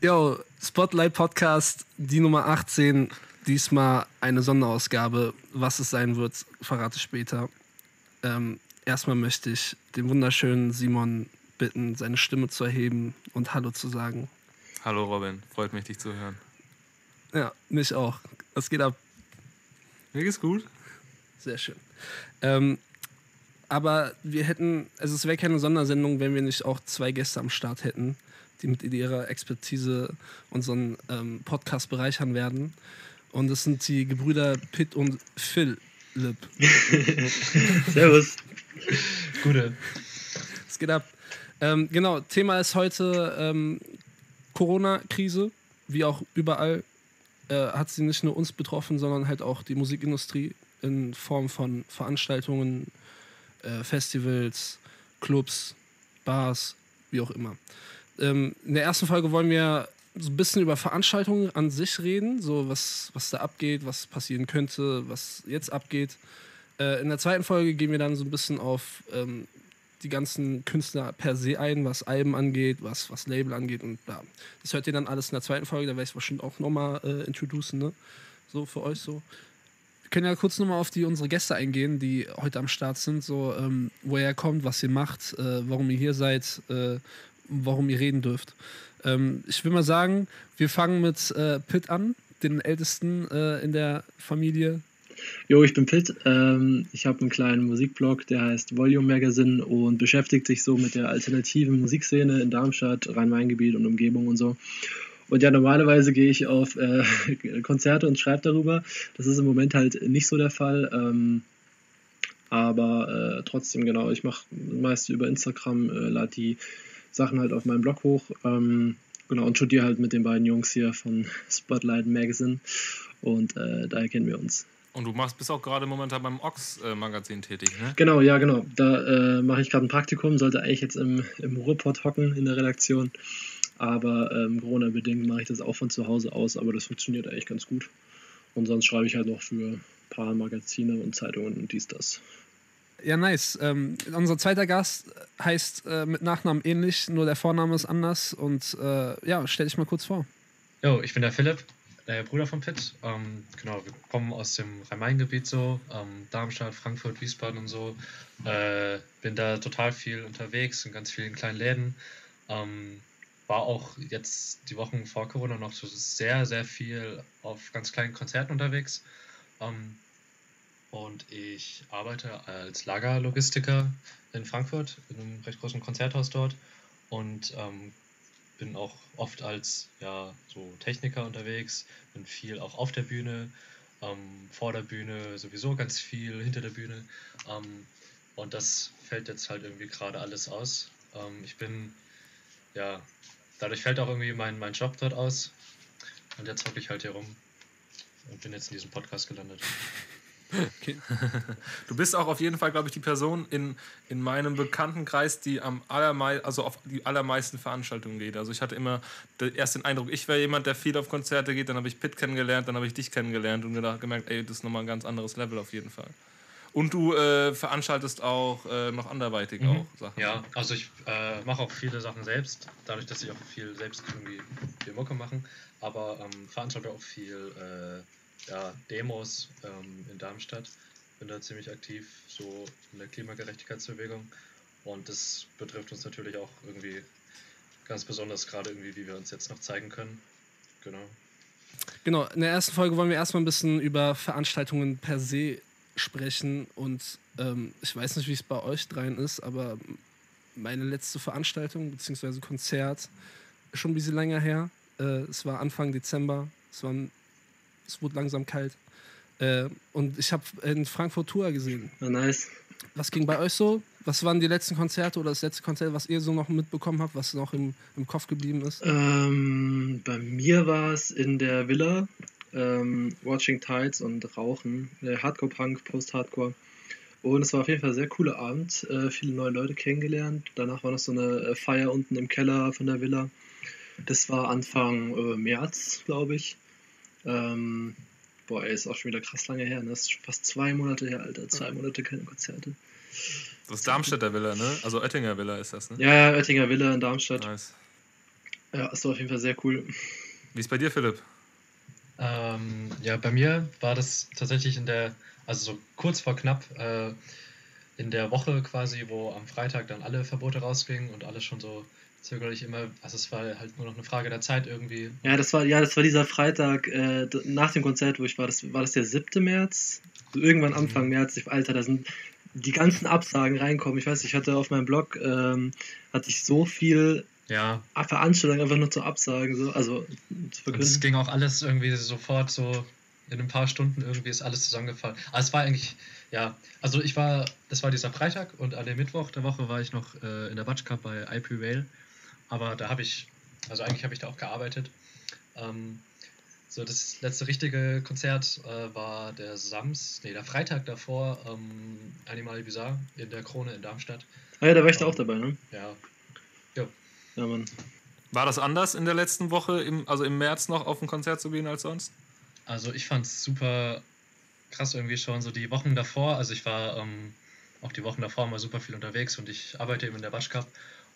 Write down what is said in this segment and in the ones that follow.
Yo, Spotlight Podcast, die Nummer 18. Diesmal eine Sonderausgabe. Was es sein wird, verrate ich später. Ähm, erstmal möchte ich den wunderschönen Simon bitten, seine Stimme zu erheben und Hallo zu sagen. Hallo Robin, freut mich, dich zu hören. Ja, mich auch. Was geht ab? Mir geht's gut. Sehr schön. Ähm, aber wir hätten, also es wäre keine Sondersendung, wenn wir nicht auch zwei Gäste am Start hätten, die mit ihrer Expertise unseren ähm, Podcast bereichern werden. Und das sind die Gebrüder Pitt und Philipp. Servus. Gute. Es geht ab. Ähm, genau, Thema ist heute ähm, Corona-Krise, wie auch überall. Äh, hat sie nicht nur uns betroffen, sondern halt auch die Musikindustrie in Form von Veranstaltungen, äh, Festivals, Clubs, Bars, wie auch immer. Ähm, in der ersten Folge wollen wir so ein bisschen über Veranstaltungen an sich reden, so was, was da abgeht, was passieren könnte, was jetzt abgeht. Äh, in der zweiten Folge gehen wir dann so ein bisschen auf ähm, die ganzen Künstler per se ein, was Alben angeht, was, was Label angeht und bla. Das hört ihr dann alles in der zweiten Folge, da werde ich wahrscheinlich auch nochmal äh, introducen, ne? So für euch so. Können ja kurz nochmal auf die unsere Gäste eingehen, die heute am Start sind, so ähm, woher ihr kommt, was ihr macht, äh, warum ihr hier seid, äh, warum ihr reden dürft. Ähm, ich will mal sagen, wir fangen mit äh, Pitt an, den ältesten äh, in der Familie. Jo, ich bin Pitt. Ähm, ich habe einen kleinen Musikblog, der heißt Volume Magazine und beschäftigt sich so mit der alternativen Musikszene in Darmstadt, Rhein-Main-Gebiet und Umgebung und so. Und ja, normalerweise gehe ich auf äh, Konzerte und schreibe darüber. Das ist im Moment halt nicht so der Fall. Ähm, aber äh, trotzdem, genau, ich mache meist über Instagram, äh, lade die Sachen halt auf meinen Blog hoch. Ähm, genau, und studiere halt mit den beiden Jungs hier von Spotlight Magazine. Und äh, daher kennen wir uns. Und du machst, bist auch gerade momentan beim Ox-Magazin tätig, ne? Genau, ja, genau. Da äh, mache ich gerade ein Praktikum, sollte eigentlich jetzt im, im Ruhrpott hocken in der Redaktion. Aber ähm, Corona-bedingt mache ich das auch von zu Hause aus, aber das funktioniert eigentlich ganz gut. Und sonst schreibe ich halt noch für ein paar Magazine und Zeitungen und dies, das. Ja, nice. Ähm, unser zweiter Gast heißt äh, mit Nachnamen ähnlich, nur der Vorname ist anders. Und äh, ja, stell dich mal kurz vor. Jo, ich bin der Philipp, der Bruder von Pitt. Ähm, genau, wir kommen aus dem Rhein-Main-Gebiet so, ähm, Darmstadt, Frankfurt, Wiesbaden und so. Äh, bin da total viel unterwegs in ganz vielen kleinen Läden. Ähm, war auch jetzt die Wochen vor Corona noch so sehr, sehr viel auf ganz kleinen Konzerten unterwegs. Ähm, und ich arbeite als Lagerlogistiker in Frankfurt, in einem recht großen Konzerthaus dort. Und ähm, bin auch oft als ja, so Techniker unterwegs, bin viel auch auf der Bühne, ähm, vor der Bühne sowieso ganz viel, hinter der Bühne. Ähm, und das fällt jetzt halt irgendwie gerade alles aus. Ähm, ich bin, ja, dadurch fällt auch irgendwie mein, mein Job dort aus. Und jetzt hocke ich halt hier rum und bin jetzt in diesem Podcast gelandet. Okay. Du bist auch auf jeden Fall, glaube ich, die Person in, in meinem Bekanntenkreis, die am allermei also auf die allermeisten Veranstaltungen geht. Also ich hatte immer erst den Eindruck, ich wäre jemand, der viel auf Konzerte geht, dann habe ich Pitt kennengelernt, dann habe ich dich kennengelernt und gedacht, gemerkt, ey, das ist nochmal ein ganz anderes Level auf jeden Fall. Und du äh, veranstaltest auch äh, noch anderweitig Mhm. auch Sachen. Ja, also ich äh, mache auch viele Sachen selbst, dadurch, dass ich auch viel selbst irgendwie viel Mucke machen, aber ähm, veranstalte auch viel äh, ja, Demos ähm, in Darmstadt. Bin da ziemlich aktiv, so in der Klimagerechtigkeitsbewegung. Und das betrifft uns natürlich auch irgendwie ganz besonders, gerade irgendwie, wie wir uns jetzt noch zeigen können. Genau. Genau, in der ersten Folge wollen wir erstmal ein bisschen über Veranstaltungen per se sprechen. Und ähm, ich weiß nicht, wie es bei euch dreien ist, aber meine letzte Veranstaltung bzw. Konzert ist schon ein bisschen länger her. Äh, es war Anfang Dezember. Es, war, es wurde langsam kalt. Äh, und ich habe in Frankfurt Tour gesehen. Ja, nice. Was ging bei euch so? Was waren die letzten Konzerte oder das letzte Konzert, was ihr so noch mitbekommen habt, was noch im, im Kopf geblieben ist? Ähm, bei mir war es in der Villa, ähm, Watching Tides und Rauchen, äh, Hardcore-Punk, Post-Hardcore. Und es war auf jeden Fall ein sehr cooler Abend, äh, viele neue Leute kennengelernt. Danach war noch so eine äh, Feier unten im Keller von der Villa. Das war Anfang äh, März, glaube ich. Ähm, Boah, ey, ist auch schon wieder krass lange her. Ne? Das ist schon fast zwei Monate her, Alter. Zwei Monate keine Konzerte. Das ist Darmstädter Villa, ne? Also Oettinger Villa ist das, ne? Ja, ja, Oettinger Villa in Darmstadt. Nice. Ja, ist doch auf jeden Fall sehr cool. Wie ist bei dir, Philipp? Ähm, ja, bei mir war das tatsächlich in der, also so kurz vor knapp, äh, in der Woche quasi, wo am Freitag dann alle Verbote rausgingen und alles schon so zögerlich immer, also es war halt nur noch eine Frage der Zeit irgendwie. Ja, das war, ja, das war dieser Freitag äh, nach dem Konzert, wo ich war. Das war das der 7. März? So irgendwann Anfang März. Ich, Alter, da sind die ganzen Absagen reinkommen. Ich weiß, ich hatte auf meinem Blog ähm, hatte ich so viel Ja, Veranstaltungen einfach nur zu absagen, so, also zu und es verkünden. ging auch alles irgendwie sofort so, in ein paar Stunden irgendwie ist alles zusammengefallen. Aber es war eigentlich, ja, also ich war, das war dieser Freitag und an dem Mittwoch der Woche war ich noch äh, in der Batsch Cup bei IP Rail. Aber da habe ich, also eigentlich habe ich da auch gearbeitet. Ähm, so, das letzte richtige Konzert äh, war der Sams, nee, der Freitag davor, ähm, Animal Bizarre in der Krone in Darmstadt. Ah ja, da war ich da auch dabei, ne? Ja, Ja, Mann. War das anders in der letzten Woche, im, also im März noch auf ein Konzert zu gehen als sonst? Also ich fand es super krass irgendwie schon, so die Wochen davor, also ich war ähm, auch die Wochen davor mal super viel unterwegs und ich arbeite eben in der Wasch Cup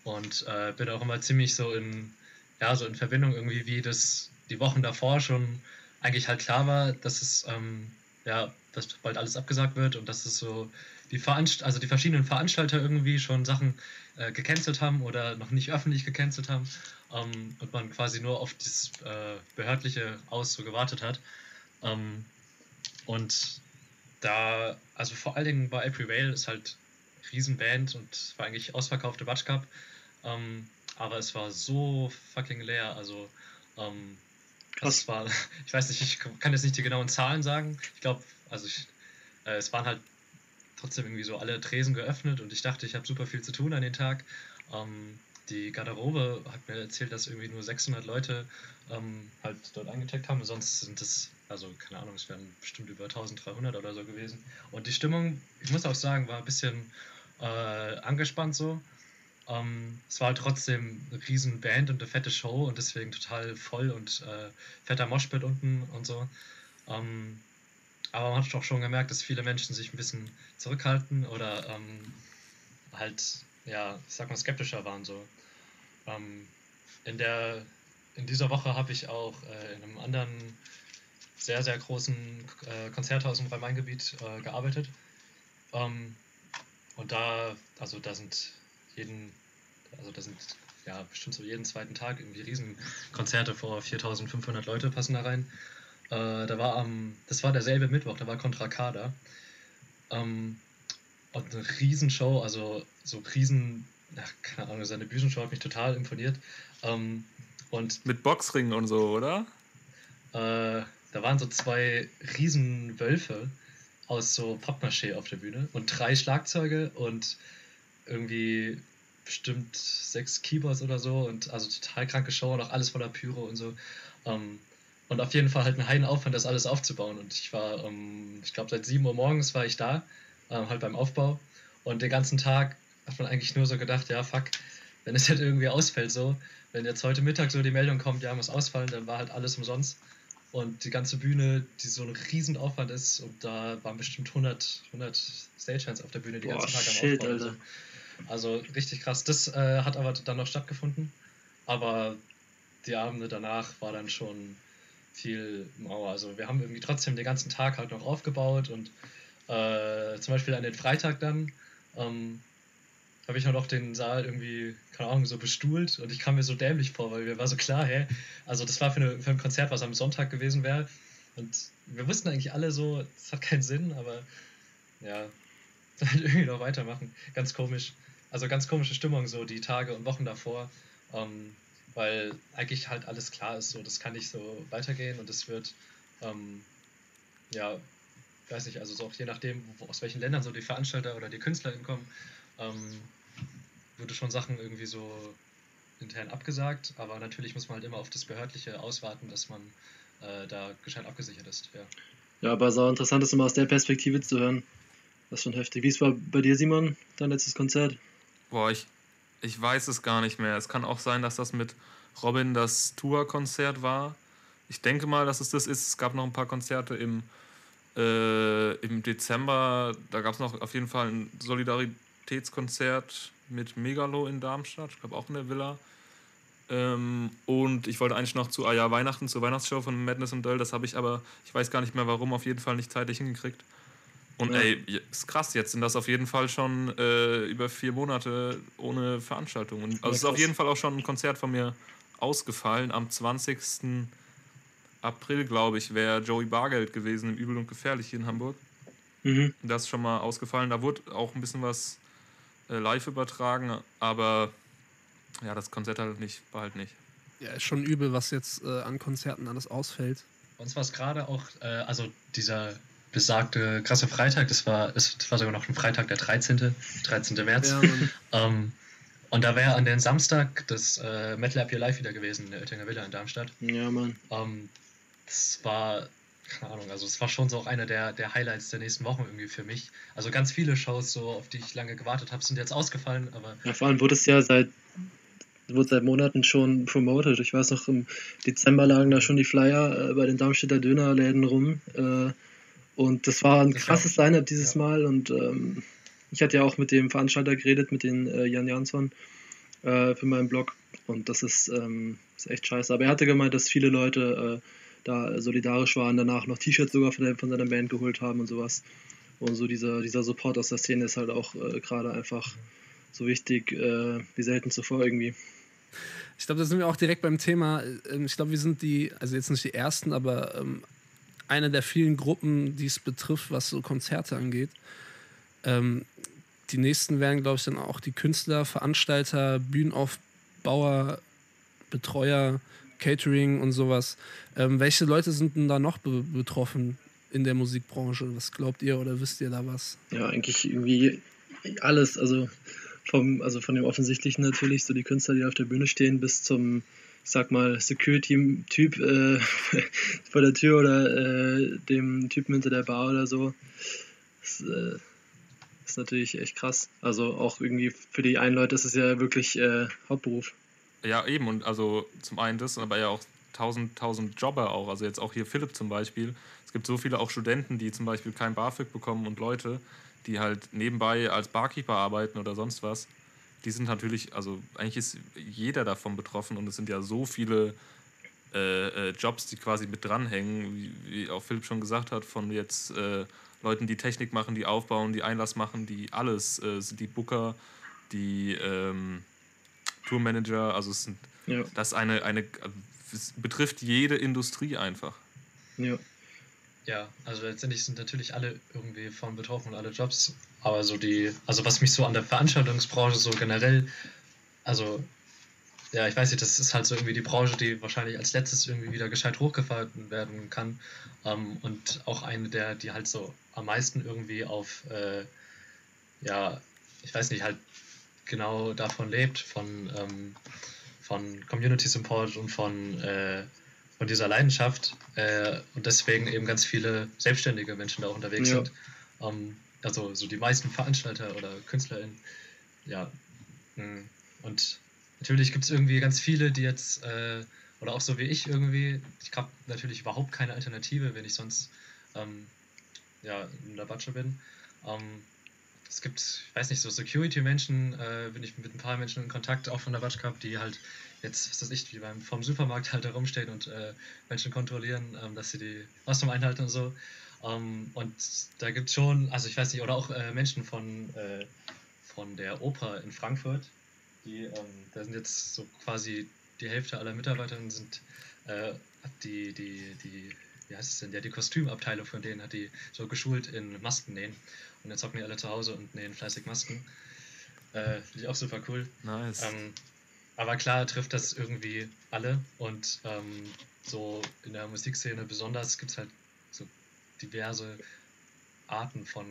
und äh, bin auch immer ziemlich so in, ja, so in Verbindung irgendwie, wie das die Wochen davor schon eigentlich halt klar war, dass es, ähm, ja, dass bald alles abgesagt wird und dass es so die Veranst also die verschiedenen Veranstalter irgendwie schon Sachen äh, gecancelt haben oder noch nicht öffentlich gecancelt haben ähm, und man quasi nur auf das äh, behördliche aus so gewartet hat. Ähm, und da, also vor allen Dingen bei Vale ist halt Riesenband und war eigentlich ausverkaufte Batsch Cup. Ähm, aber es war so fucking leer. Also, ähm, das war, ich weiß nicht, ich kann jetzt nicht die genauen Zahlen sagen. Ich glaube, also ich, äh, es waren halt trotzdem irgendwie so alle Tresen geöffnet und ich dachte, ich habe super viel zu tun an den Tag. Ähm, die Garderobe hat mir erzählt, dass irgendwie nur 600 Leute ähm, halt dort angecheckt haben. Sonst sind es, also keine Ahnung, es wären bestimmt über 1300 oder so gewesen. Und die Stimmung, ich muss auch sagen, war ein bisschen äh, angespannt so. Ähm, es war trotzdem eine riesen Band und eine fette Show und deswegen total voll und äh, fetter Moshpit unten und so. Ähm, aber man hat doch schon gemerkt, dass viele Menschen sich ein bisschen zurückhalten oder ähm, halt, ja, ich sag mal, skeptischer waren so. Ähm, in, der, in dieser Woche habe ich auch äh, in einem anderen sehr, sehr großen äh, Konzerthaus im Rhein-Main-Gebiet äh, gearbeitet. Ähm, und da, also da sind jeden, also da sind ja bestimmt so jeden zweiten Tag irgendwie Riesenkonzerte vor 4500 Leute passen da rein. Äh, da war am, das war derselbe Mittwoch, da war Contra K da. Ähm, und eine Riesenshow, also so riesen, ach, keine Ahnung, seine Bühnenshow hat mich total imponiert. Ähm, und Mit Boxringen und so, oder? äh, da waren so zwei riesen Wölfe aus so Pappmaché auf der Bühne und drei Schlagzeuge und irgendwie bestimmt sechs Keyboards oder so und also total kranke Show und auch alles voller Pyro und so. Ähm, und auf jeden Fall halt ein Heidenaufwand, das alles aufzubauen. Und ich war, ähm, ich glaube, seit 7 Uhr morgens war ich da, ähm, halt beim Aufbau. Und den ganzen Tag hat man eigentlich nur so gedacht, ja, fuck, wenn es halt irgendwie ausfällt so, wenn jetzt heute Mittag so die Meldung kommt, ja, muss ausfallen, dann war halt alles umsonst. Und die ganze Bühne, die so ein Riesenaufwand ist, und da waren bestimmt 100, 100 Stagehands auf der Bühne die Boah, ganzen Tag am shit, Aufbau. und Alter. So. Also richtig krass. Das äh, hat aber dann noch stattgefunden. Aber die Abende danach war dann schon viel Mauer. Also wir haben irgendwie trotzdem den ganzen Tag halt noch aufgebaut und äh, zum Beispiel an den Freitag dann ähm, habe ich noch den Saal irgendwie, keine Ahnung, so bestuhlt und ich kam mir so dämlich vor, weil mir war so klar, hä, also das war für, eine, für ein Konzert, was am Sonntag gewesen wäre und wir wussten eigentlich alle so, das hat keinen Sinn, aber ja, halt irgendwie noch weitermachen. Ganz komisch. Also ganz komische Stimmung so die Tage und Wochen davor, ähm, weil eigentlich halt alles klar ist, so das kann nicht so weitergehen und es wird, ähm, ja, weiß nicht, also so auch je nachdem, wo, aus welchen Ländern so die Veranstalter oder die Künstler hinkommen, ähm, wurde schon Sachen irgendwie so intern abgesagt, aber natürlich muss man halt immer auf das Behördliche auswarten, dass man äh, da gescheit abgesichert ist. Ja. Ja, aber so interessant ist immer aus der Perspektive zu hören. Das ist schon heftig. Wie es war bei dir, Simon, dein letztes Konzert? Boah, ich, ich weiß es gar nicht mehr. Es kann auch sein, dass das mit Robin das Tourkonzert war. Ich denke mal, dass es das ist. Es gab noch ein paar Konzerte im, äh, im Dezember. Da gab es noch auf jeden Fall ein Solidaritätskonzert mit Megalo in Darmstadt. Ich glaube auch in der Villa. Ähm, und ich wollte eigentlich noch zu ah ja, Weihnachten, zur Weihnachtsshow von Madness und Döll. Das habe ich aber, ich weiß gar nicht mehr warum, auf jeden Fall nicht zeitlich hingekriegt. Und Ja. ey, ist krass, jetzt sind das auf jeden Fall schon äh, über vier Monate ohne Veranstaltung. Und also es ist auf jeden Fall auch schon ein Konzert von mir ausgefallen. Am 20. April, glaube ich, wäre Joey Bargeld gewesen im Übel und Gefährlich hier in Hamburg. Mhm. Das ist schon mal ausgefallen. Da wurde auch ein bisschen was äh, live übertragen, aber ja, das Konzert halt nicht, war halt nicht. Ja, ist schon übel, was jetzt äh, an Konzerten alles ausfällt. Uns war es gerade auch, äh, also dieser besagte krasse Freitag, das war, es war sogar noch ein Freitag, der 13. 13. März. Ja. Ähm, und da wäre an den Samstag das äh, Metal Up Your Life wieder gewesen in der Oettinger Villa in Darmstadt. Ja, Mann. Ähm, das war, keine Ahnung, also es war schon so auch einer der, der Highlights der nächsten Wochen irgendwie für mich. Also ganz viele Shows, so auf die ich lange gewartet habe, sind jetzt ausgefallen, aber Ja, vor allem wurde es ja seit, wurde seit Monaten schon promoted. Ich weiß noch, im Dezember lagen da schon die Flyer äh, bei den Darmstädter Dönerläden rum. Äh, und das war ein Das krasses war- Line-Up dieses Mal. Und ähm, ich hatte ja auch mit dem Veranstalter geredet, mit den äh, Jan Jansson äh, für meinen Blog. Und das ist, ähm, ist echt scheiße. Aber er hatte gemeint, dass viele Leute äh, da solidarisch waren, danach noch T-Shirts sogar von, der, von seiner Band geholt haben und sowas. Und so dieser, dieser Support aus der Szene ist halt auch äh, gerade einfach so wichtig äh, wie selten zuvor irgendwie. Ich glaube, da sind wir auch direkt beim Thema. Ähm, Ich glaube, wir sind die, also jetzt nicht die ersten, aber ähm, eine der vielen Gruppen, die es betrifft, was so Konzerte angeht. Ähm, die nächsten wären, glaube ich, dann auch die Künstler, Veranstalter, Bühnenaufbauer, Betreuer, Catering und sowas. Ähm, welche Leute sind denn da noch be betroffen in der Musikbranche? Was glaubt ihr oder wisst ihr da was? Ja, eigentlich irgendwie alles, also vom, also von dem Offensichtlichen natürlich, so die Künstler, die auf der Bühne stehen, bis zum, sag mal, Security-Typ äh, vor der Tür oder äh, dem Typen hinter der Bar oder so. Das äh, ist natürlich echt krass. Also auch irgendwie für die einen Leute ist es ja wirklich äh, Hauptberuf. Ja, eben. Und also zum einen das, aber ja auch tausend, tausend Jobber auch. Also jetzt auch hier Philipp zum Beispiel. Es gibt so viele auch Studenten, die zum Beispiel kein BAföG bekommen und Leute, die halt nebenbei als Barkeeper arbeiten oder sonst was. Die sind natürlich, also eigentlich ist jeder davon betroffen und es sind ja so viele äh, äh, Jobs, die quasi mit dranhängen, wie, wie auch Philipp schon gesagt hat, von jetzt äh, Leuten, die Technik machen, die aufbauen, die Einlass machen, die alles, äh, die Booker, die ähm, Tourmanager, also es sind, Ja, das eine, eine, es betrifft jede Industrie einfach. ja. Ja, also letztendlich sind natürlich alle irgendwie von betroffen alle Jobs. Aber so die, also was mich so an der Veranstaltungsbranche so generell, also ja, ich weiß nicht, das ist halt so irgendwie die Branche, die wahrscheinlich als letztes irgendwie wieder gescheit hochgefahren werden kann. Ähm, und auch eine der, die halt so am meisten irgendwie auf, äh, ja, ich weiß nicht, halt genau davon lebt, von, ähm, von Community Support und von, äh, von dieser Leidenschaft äh, und deswegen eben ganz viele selbstständige Menschen da auch unterwegs Ja. sind. Ähm, also so die meisten Veranstalter oder KünstlerInnen, ja. mh. Und natürlich gibt es irgendwie ganz viele, die jetzt, äh, oder auch so wie ich irgendwie, ich habe natürlich überhaupt keine Alternative, wenn ich sonst ähm, ja, in der Batsche bin. Ähm, es gibt, ich weiß nicht, so Security-Menschen, äh, bin ich mit ein paar Menschen in Kontakt, auch von der Batsch Cup, die halt jetzt, was weiß ich, wie beim vom Supermarkt halt da rumstehen und äh, Menschen kontrollieren, ähm, dass sie die Ausnahme einhalten und so. Ähm, und da gibt es schon, also ich weiß nicht, oder auch äh, Menschen von, äh, von der Oper in Frankfurt, die, ähm, da sind jetzt so quasi die Hälfte aller Mitarbeiterinnen sind äh, die, die, die, wie heißt es denn, ja, die Kostümabteilung von denen hat die so geschult in Masken nähen. Und jetzt hocken die alle zu Hause und nähen fleißig Masken. Äh, Finde ich auch super cool. Nice. Ähm, aber klar trifft das irgendwie alle und ähm, so in der Musikszene besonders gibt es halt so diverse Arten von,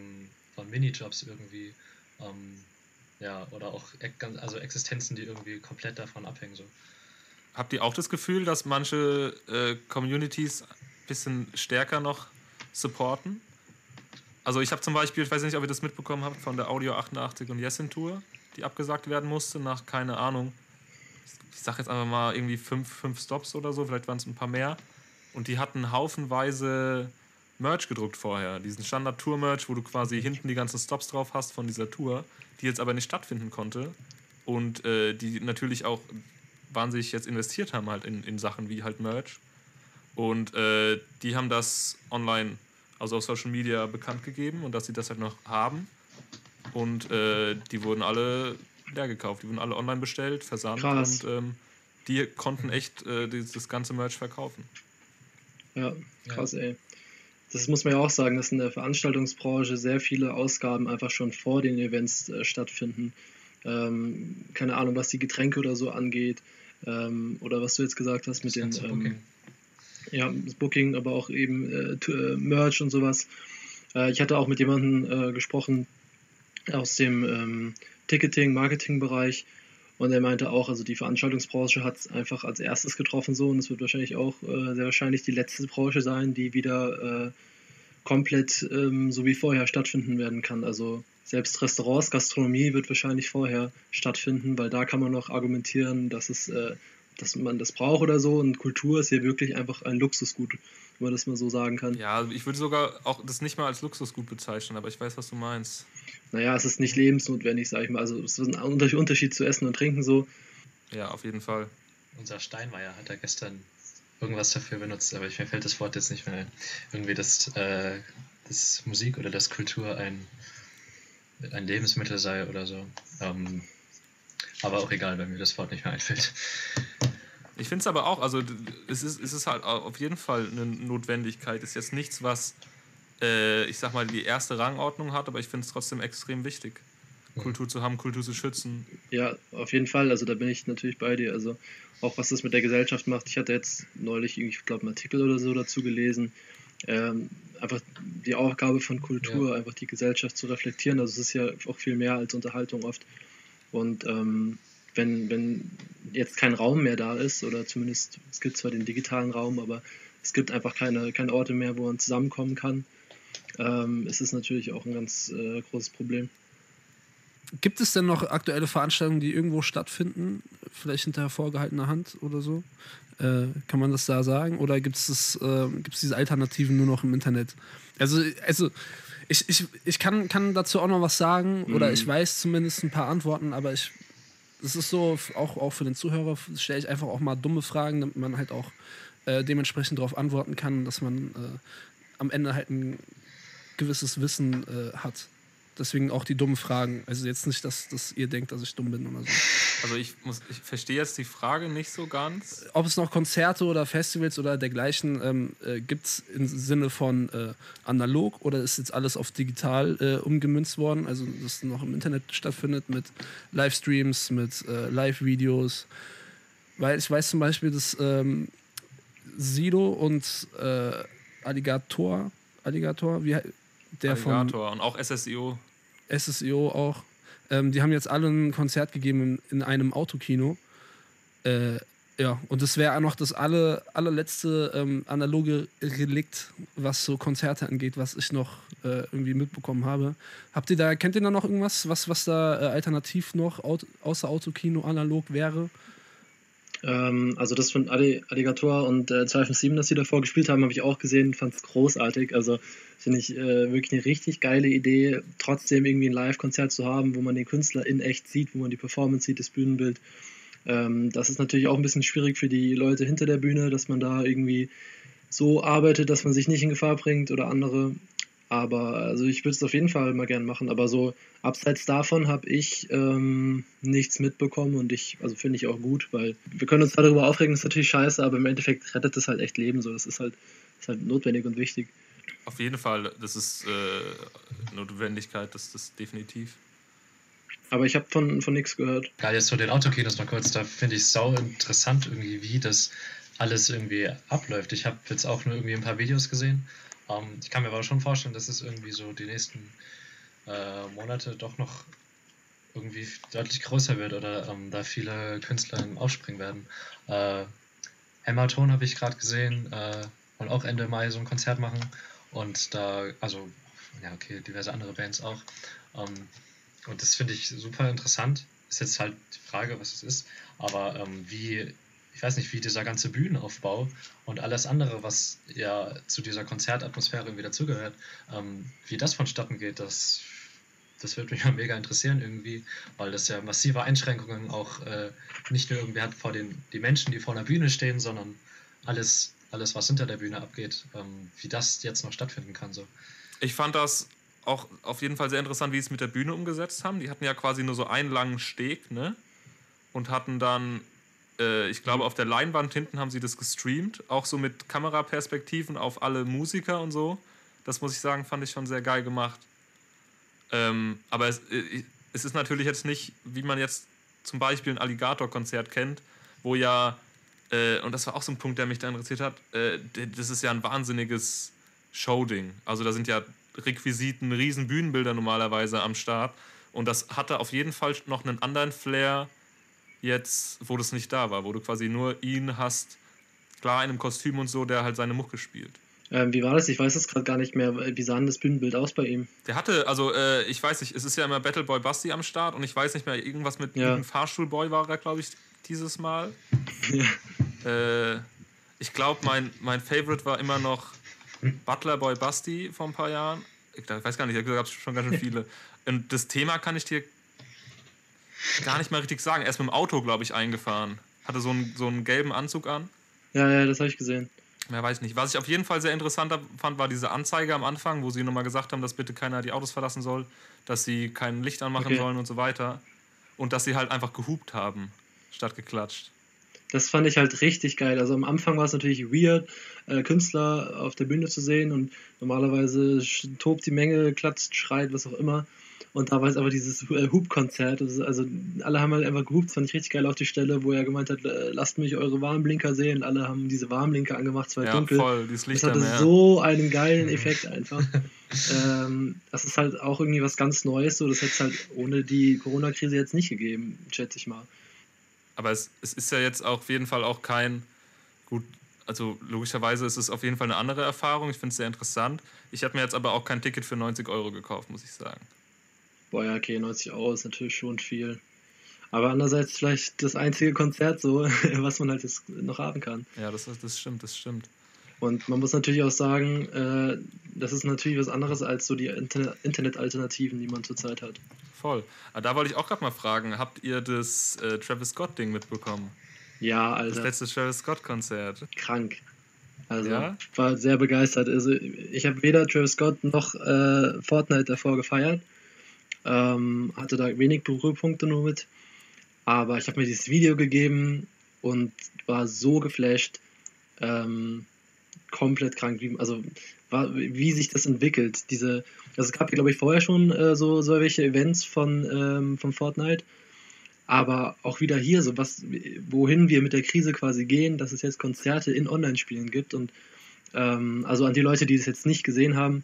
von Minijobs irgendwie. Ähm, ja, oder auch also Existenzen, die irgendwie komplett davon abhängen. So. Habt ihr auch das Gefühl, dass manche äh, Communities ein bisschen stärker noch supporten? Also ich habe zum Beispiel, ich weiß nicht, ob ihr das mitbekommen habt, von der Audio 88 und Yesin Tour, die abgesagt werden musste nach, keine Ahnung, ich sag jetzt einfach mal irgendwie fünf, fünf Stops oder so, vielleicht waren es ein paar mehr. und die hatten haufenweise Merch gedruckt vorher. Diesen Standard-Tour-Merch, wo du quasi hinten die ganzen Stops drauf hast von dieser Tour, die jetzt aber nicht stattfinden konnte. Und äh, die natürlich auch wahnsinnig jetzt investiert haben halt in, in Sachen wie halt Merch. Und äh, die haben das online, also auf Social Media bekannt gegeben und dass sie das halt noch haben. Und äh, die wurden alle leer gekauft. Die wurden alle online bestellt, versandt Krass. und ähm, die konnten echt äh, dieses, das ganze Merch verkaufen. Ja, krass, ey. Das muss man ja auch sagen, dass in der Veranstaltungsbranche sehr viele Ausgaben einfach schon vor den Events äh, stattfinden. Ähm, keine Ahnung, was die Getränke oder so angeht. Ähm, oder was du jetzt gesagt hast mit ganze ähm, Booking. ja, das Booking, aber auch eben äh, äh, Merch und sowas. Äh, ich hatte auch mit jemandem äh, gesprochen aus dem ähm, Ticketing, Marketing-Bereich und er meinte auch, also die Veranstaltungsbranche hat es einfach als erstes getroffen so und es wird wahrscheinlich auch äh, sehr wahrscheinlich die letzte Branche sein, die wieder äh, komplett ähm, so wie vorher stattfinden werden kann. Also selbst Restaurants, Gastronomie wird wahrscheinlich vorher stattfinden, weil da kann man noch argumentieren, dass es äh, dass man das braucht oder so. Und Kultur ist hier wirklich einfach ein Luxusgut, wenn man das mal so sagen kann. Ja, ich würde sogar auch das nicht mal als Luxusgut bezeichnen, aber ich weiß, was du meinst. Naja, es ist nicht lebensnotwendig, sag ich mal. Also es ist ein Unter- Unterschied zu Essen und Trinken so. Ja, auf jeden Fall. Unser Steinmeier hat da gestern irgendwas dafür benutzt, aber ich, mir fällt das Wort jetzt nicht mehr ein. Irgendwie, dass, äh, dass Musik oder dass Kultur ein, ein Lebensmittel sei oder so. Ähm, aber auch egal, wenn mir das Wort nicht mehr einfällt. Ich finde es aber auch, also es ist, es ist halt au- auf jeden Fall eine Notwendigkeit. Ist jetzt nichts, was, äh, ich sag mal, die erste Rangordnung hat, aber ich finde es trotzdem extrem wichtig, Kultur zu haben, Kultur zu schützen. Ja, auf jeden Fall. Also da bin ich natürlich bei dir. Also auch was das mit der Gesellschaft macht. Ich hatte jetzt neulich, ich glaube, einen Artikel oder so dazu gelesen. Ähm, einfach die Aufgabe von Kultur, einfach die Gesellschaft zu reflektieren. Also es ist ja auch viel mehr als Unterhaltung oft. Und ähm, wenn, wenn jetzt kein Raum mehr da ist, oder zumindest es gibt zwar den digitalen Raum, aber es gibt einfach keine, keine Orte mehr, wo man zusammenkommen kann, ähm, ist es natürlich auch ein ganz äh, großes Problem. Gibt es denn noch aktuelle Veranstaltungen, die irgendwo stattfinden? Vielleicht hinter vorgehaltener Hand oder so? Äh, kann man das da sagen? Oder gibt es äh, gibt's diese Alternativen nur noch im Internet? Also, also ich, ich, ich kann, kann dazu auch noch was sagen oder ich weiß zumindest ein paar Antworten, aber ich, es ist so, auch, auch für den Zuhörer stelle ich einfach auch mal dumme Fragen, damit man halt auch äh, dementsprechend darauf antworten kann, dass man äh, am Ende halt ein gewisses Wissen äh, hat. Deswegen auch die dummen Fragen. Also jetzt nicht, dass, dass ihr denkt, dass ich dumm bin oder so. Also ich muss, ich verstehe jetzt die Frage nicht so ganz. Ob es noch Konzerte oder Festivals oder dergleichen ähm, äh, gibt es im Sinne von äh, analog oder ist jetzt alles auf digital äh, umgemünzt worden? Also das noch im Internet stattfindet mit Livestreams, mit äh, Live-Videos. Weil ich weiß zum Beispiel, dass ähm, Sido und äh, Alligator, Alligator, wie, der von Alligator und auch SSIO. SSIO auch. Ähm, die haben jetzt alle ein Konzert gegeben in, in einem Autokino. Äh, ja, und das wäre noch das alle, allerletzte ähm, analoge Relikt, was so Konzerte angeht, was ich noch äh, irgendwie mitbekommen habe. Habt ihr da, kennt ihr da noch irgendwas, was, was da äh, alternativ noch au außer Autokino analog wäre? Ähm, also das von Alli- Alligator und äh, 257, das sie davor gespielt haben, habe ich auch gesehen, fand es großartig. Also finde ich äh, wirklich eine richtig geile Idee, trotzdem irgendwie ein Live-Konzert zu haben, wo man den Künstler in echt sieht, wo man die Performance sieht, das Bühnenbild. Ähm, das ist natürlich auch ein bisschen schwierig für die Leute hinter der Bühne, dass man da irgendwie so arbeitet, dass man sich nicht in Gefahr bringt oder andere. Aber also ich würde es auf jeden Fall mal gern machen. Aber so abseits davon habe ich ähm, nichts mitbekommen und ich, also finde ich auch gut, weil wir können uns darüber aufregen, das ist natürlich scheiße, aber im Endeffekt rettet das halt echt Leben. So, das ist halt, ist halt notwendig und wichtig. Auf jeden Fall, das ist äh, Notwendigkeit, das ist definitiv. Aber ich habe von, von nichts gehört. Geil, jetzt zu den Autokinos noch kurz, da finde ich sau interessant irgendwie, wie das alles irgendwie abläuft. Ich habe jetzt auch nur irgendwie ein paar Videos gesehen. Ähm, ich kann mir aber schon vorstellen, dass es irgendwie so die nächsten äh, Monate doch noch irgendwie deutlich größer wird oder ähm, da viele Künstler Aufspringen werden. Äh, Hämaton habe ich gerade gesehen, äh, wollen auch Ende Mai so ein Konzert machen und da, also, ja, okay, diverse andere Bands auch. Ähm, und das finde ich super interessant. Ist jetzt halt die Frage, was es ist. Aber ähm, wie ich weiß nicht, wie dieser ganze Bühnenaufbau und alles andere, was ja zu dieser Konzertatmosphäre irgendwie dazugehört, ähm, wie das vonstatten geht, das, das würde mich ja mega interessieren irgendwie, weil das ja massive Einschränkungen auch äh, nicht nur irgendwie hat vor den die Menschen, die vor einer Bühne stehen, sondern alles, alles was hinter der Bühne abgeht, ähm, wie das jetzt noch stattfinden kann. So. Ich fand das auch auf jeden Fall sehr interessant, wie sie es mit der Bühne umgesetzt haben. Die hatten ja quasi nur so einen langen Steg, ne? Und hatten dann, äh, ich glaube, auf der Leinwand hinten haben sie das gestreamt, auch so mit Kameraperspektiven auf alle Musiker und so. Das muss ich sagen, fand ich schon sehr geil gemacht. Ähm, aber es, äh, es ist natürlich jetzt nicht, wie man jetzt zum Beispiel ein Alligator-Konzert kennt, wo ja, äh, und das war auch so ein Punkt, der mich da interessiert hat, äh, das ist ja ein wahnsinniges Showding. Also da sind ja Requisiten, riesen Bühnenbilder normalerweise am Start. Und das hatte auf jeden Fall noch einen anderen Flair jetzt, wo das nicht da war, wo du quasi nur ihn hast, klar in einem Kostüm und so, der halt seine Mucke spielt. Ähm, wie war das? Ich weiß es gerade gar nicht mehr. Wie sah denn das Bühnenbild aus bei ihm? Der hatte, also äh, ich weiß nicht, es ist ja immer Battleboy Basti am Start und ich weiß nicht mehr, irgendwas mit Ja. Fahrstuhlboy war er, glaube ich, dieses Mal. Ja. Äh, ich glaube, mein, mein Favorite war immer noch Butler Boy Basti vor ein paar Jahren. Ich weiß gar nicht, da gab es schon ganz schön viele. Und das Thema kann ich dir gar nicht mal richtig sagen. Er ist mit dem Auto, glaube ich, eingefahren. Hatte so einen, so einen gelben Anzug an. Ja, ja, das habe ich gesehen. Mehr weiß ich nicht. Was ich auf jeden Fall sehr interessant fand, war diese Anzeige am Anfang, wo sie nochmal gesagt haben, dass bitte keiner die Autos verlassen soll, dass sie kein Licht anmachen Okay. sollen und so weiter. Und dass sie halt einfach gehupt haben, statt geklatscht. Das fand ich halt richtig geil. Also am Anfang war es natürlich weird, äh, Künstler auf der Bühne zu sehen und normalerweise tobt die Menge, klatscht, schreit, was auch immer. Und da war es aber dieses äh, Hub-Konzert. Das Also alle haben halt einfach gehupt, das fand ich richtig geil auf die Stelle, wo er gemeint hat, äh, lasst mich eure Warnblinker sehen. Alle haben diese Warnblinker angemacht, es war Ja, dunkel. voll, dieses Das Licht hatte am Meer. so einen geilen Effekt einfach. ähm, das ist halt auch irgendwie was ganz Neues. So, das hätte es halt ohne die Corona-Krise jetzt nicht gegeben, schätze ich mal. Aber es, es ist ja jetzt auf jeden Fall auch kein, gut, also logischerweise ist es auf jeden Fall eine andere Erfahrung. Ich finde es sehr interessant. Ich habe mir jetzt aber auch kein Ticket für 90 Euro gekauft, muss ich sagen. Boah, ja, okay, 90 Euro ist natürlich schon viel. Aber andererseits vielleicht das einzige Konzert so, was man halt jetzt noch haben kann. Ja, das, das stimmt, das stimmt. Und man muss natürlich auch sagen, äh, das ist natürlich was anderes als so die Inter Internet-Alternativen, die man zurzeit hat. Voll. Aber da wollte ich auch gerade mal fragen, habt ihr das äh, Travis Scott-Ding mitbekommen? Ja, Das Alter, letzte Travis Scott-Konzert. krank. Also, Ja? war sehr begeistert. Also, ich habe weder Travis Scott noch äh, Fortnite davor gefeiert. Ähm, hatte da wenig Berührpunkte nur mit. Aber ich habe mir dieses Video gegeben und war so geflasht. Ähm, komplett krank. Wie, also, war, wie sich das entwickelt. Diese, also es gab, glaube ich, vorher schon äh, so, so Events von, ähm, von Fortnite. Aber auch wieder hier, so was, wohin wir mit der Krise quasi gehen, dass es jetzt Konzerte in Online-Spielen gibt. Und ähm, also an die Leute, die es jetzt nicht gesehen haben,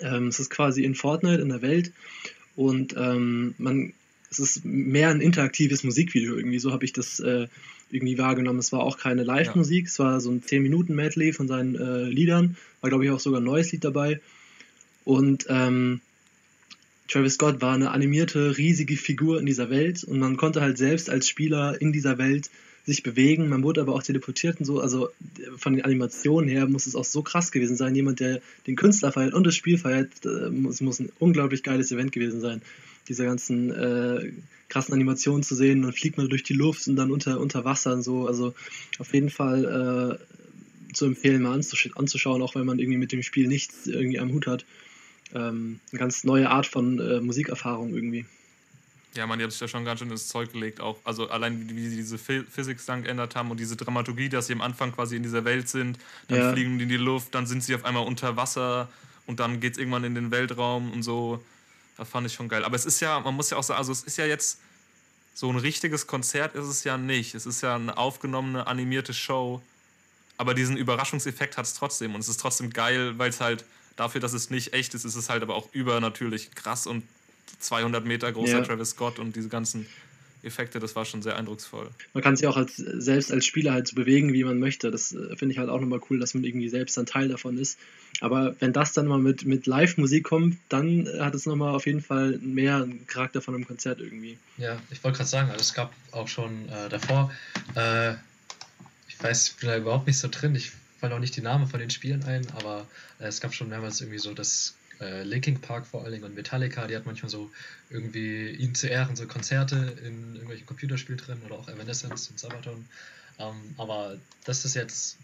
ähm, es ist quasi in Fortnite in der Welt und ähm, man, es ist mehr ein interaktives Musikvideo irgendwie. So habe ich das äh, irgendwie wahrgenommen. Es war auch keine Live-Musik, es war so ein 10-Minuten-Medley von seinen äh, Liedern. War, glaube ich, auch sogar ein neues Lied dabei. Und ähm, Travis Scott war eine animierte, riesige Figur in dieser Welt und man konnte halt selbst als Spieler in dieser Welt sich bewegen. Man wurde aber auch teleportiert und so. Also von den Animationen her muss es auch so krass gewesen sein. Jemand, der den Künstler feiert und das Spiel feiert, äh, muss, ein unglaublich geiles Event gewesen sein. Diese ganzen äh, krassen Animationen zu sehen, dann fliegt man durch die Luft und dann unter, unter Wasser und so. Also auf jeden Fall äh, zu empfehlen, mal anzusch anzuschauen, auch wenn man irgendwie mit dem Spiel nichts irgendwie am Hut hat. Ähm, eine ganz neue Art von äh, Musikerfahrung irgendwie. Ja, man, die haben sich ja schon ganz schön ins Zeug gelegt. Auch, also allein wie, wie sie diese Phy- Physics dann geändert haben und diese Dramaturgie, dass sie am Anfang quasi in dieser Welt sind, dann Ja. fliegen die in die Luft, dann sind sie auf einmal unter Wasser und dann geht es irgendwann in den Weltraum und so. Das fand ich schon geil. Aber es ist ja, man muss ja auch sagen, also es ist ja jetzt so ein richtiges Konzert ist es ja nicht. Es ist ja eine aufgenommene, animierte Show. Aber diesen Überraschungseffekt hat es trotzdem. Und es ist trotzdem geil, weil es halt dafür, dass es nicht echt ist, ist es halt aber auch übernatürlich krass und 200 Meter großer Ja. Travis Scott und diese ganzen Effekte, das war schon sehr eindrucksvoll. Man kann sich auch als, selbst als Spieler halt so bewegen, wie man möchte. Das äh, finde ich halt auch nochmal cool, dass man irgendwie selbst ein Teil davon ist. Aber wenn das dann mal mit, mit Live-Musik kommt, dann äh, hat es nochmal auf jeden Fall mehr einen Charakter von einem Konzert irgendwie. Ja, ich wollte gerade sagen, also es gab auch schon äh, davor, äh, weiß, ich bin da überhaupt nicht so drin. Ich fallen auch nicht die Namen von den Spielen ein, aber äh, es gab schon mehrmals irgendwie so das äh, Linking Park vor allen Dingen und Metallica, die hat manchmal so irgendwie ihn zu Ehren so Konzerte in irgendwelchen Computerspielen drin oder auch Evanescence und Sabaton. Ähm, aber das ist jetzt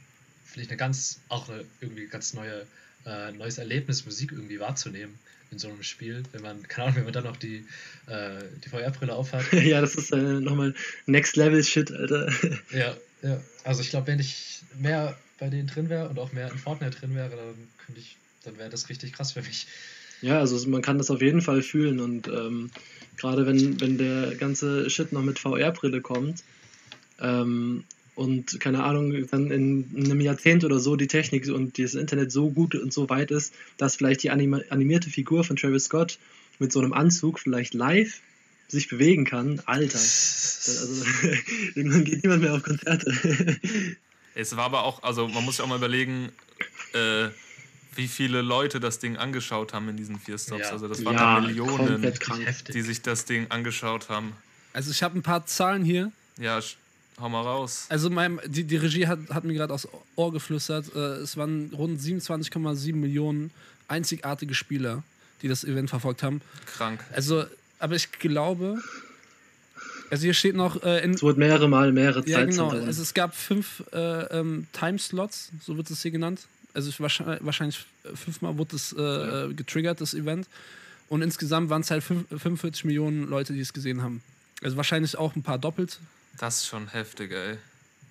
vielleicht eine ganz, auch eine irgendwie ganz neue, äh, neues Erlebnis, Musik irgendwie wahrzunehmen in so einem Spiel, wenn man, keine Ahnung, wenn man dann noch die, äh, die VR-Brille aufhat. ja, das ist äh, nochmal Next Level Shit, Alter. ja, ja. Also ich glaube, wenn ich mehr bei denen drin wäre und auch mehr in Fortnite drin wäre, dann könnte ich, dann wäre das richtig krass für mich. Ja, also man kann das auf jeden Fall fühlen und ähm, gerade wenn, wenn der ganze Shit noch mit VR-Brille kommt ähm, und keine Ahnung, dann in einem Jahrzehnt oder so die Technik und das Internet so gut und so weit ist, dass vielleicht die anim animierte Figur von Travis Scott mit so einem Anzug vielleicht live sich bewegen kann, Alter. Also, irgendwann geht niemand mehr auf Konzerte. Es war aber auch, also man muss sich auch mal überlegen, äh, wie viele Leute das Ding angeschaut haben in diesen vier Stops. Ja. Also das waren Ja, da Millionen, die sich das Ding angeschaut haben. Also ich habe ein paar Zahlen hier. Ja, hau mal raus. Also mein, die, die Regie hat, hat mir gerade aufs Ohr geflüstert. Äh, es waren rund 27,7 Millionen einzigartige Spieler, die das Event verfolgt haben. Krank. Also, aber ich glaube, also hier steht noch äh, in, Es wurde mehrere Mal mehrere Ja, genau. Also es gab fünf äh, ähm, Timeslots, so wird es hier genannt. Also ich wahrscheinlich, fünfmal wurde es äh, äh, getriggert, das Event. Und insgesamt waren es halt fünf, 45 Millionen Leute, die es gesehen haben. Also wahrscheinlich auch ein paar doppelt. Das ist schon heftig, ey.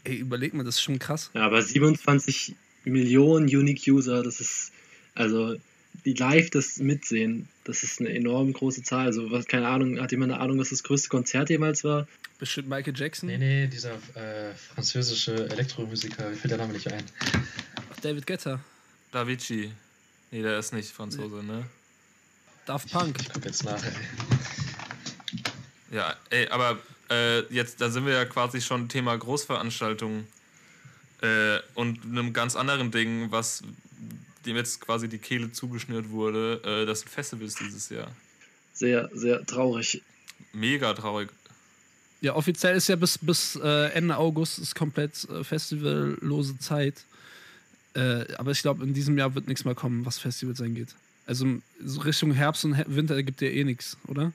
Ey, überleg mal, das ist schon krass. Ja, aber 27 Millionen Unique User, das ist, also, die live das mitsehen, das ist eine enorm große Zahl. Also, was, keine Ahnung, hat jemand eine Ahnung, was das größte Konzert jemals war? Bestimmt Michael Jackson, Nee, nee, dieser äh, französische Elektromusiker, mir fällt der Name nicht ein. David Guetta, Davici. Nee, der ist nicht Franzose, ne? Daft Punk. Ich guck jetzt nach, ey. Ja, ey, aber äh, jetzt, da sind wir ja quasi schon Thema Großveranstaltungen äh, und einem ganz anderen Ding, was dem jetzt quasi die Kehle zugeschnürt wurde, äh, das sind Festivals dieses Jahr. Sehr, sehr traurig. Mega traurig. Ja, offiziell ist ja bis, bis äh, Ende August ist komplett äh, festivallose Zeit. Äh, aber ich glaube, in diesem Jahr wird nichts mehr kommen, was Festivals angeht. Also so Richtung Herbst und Winter gibt ja eh nichts, oder?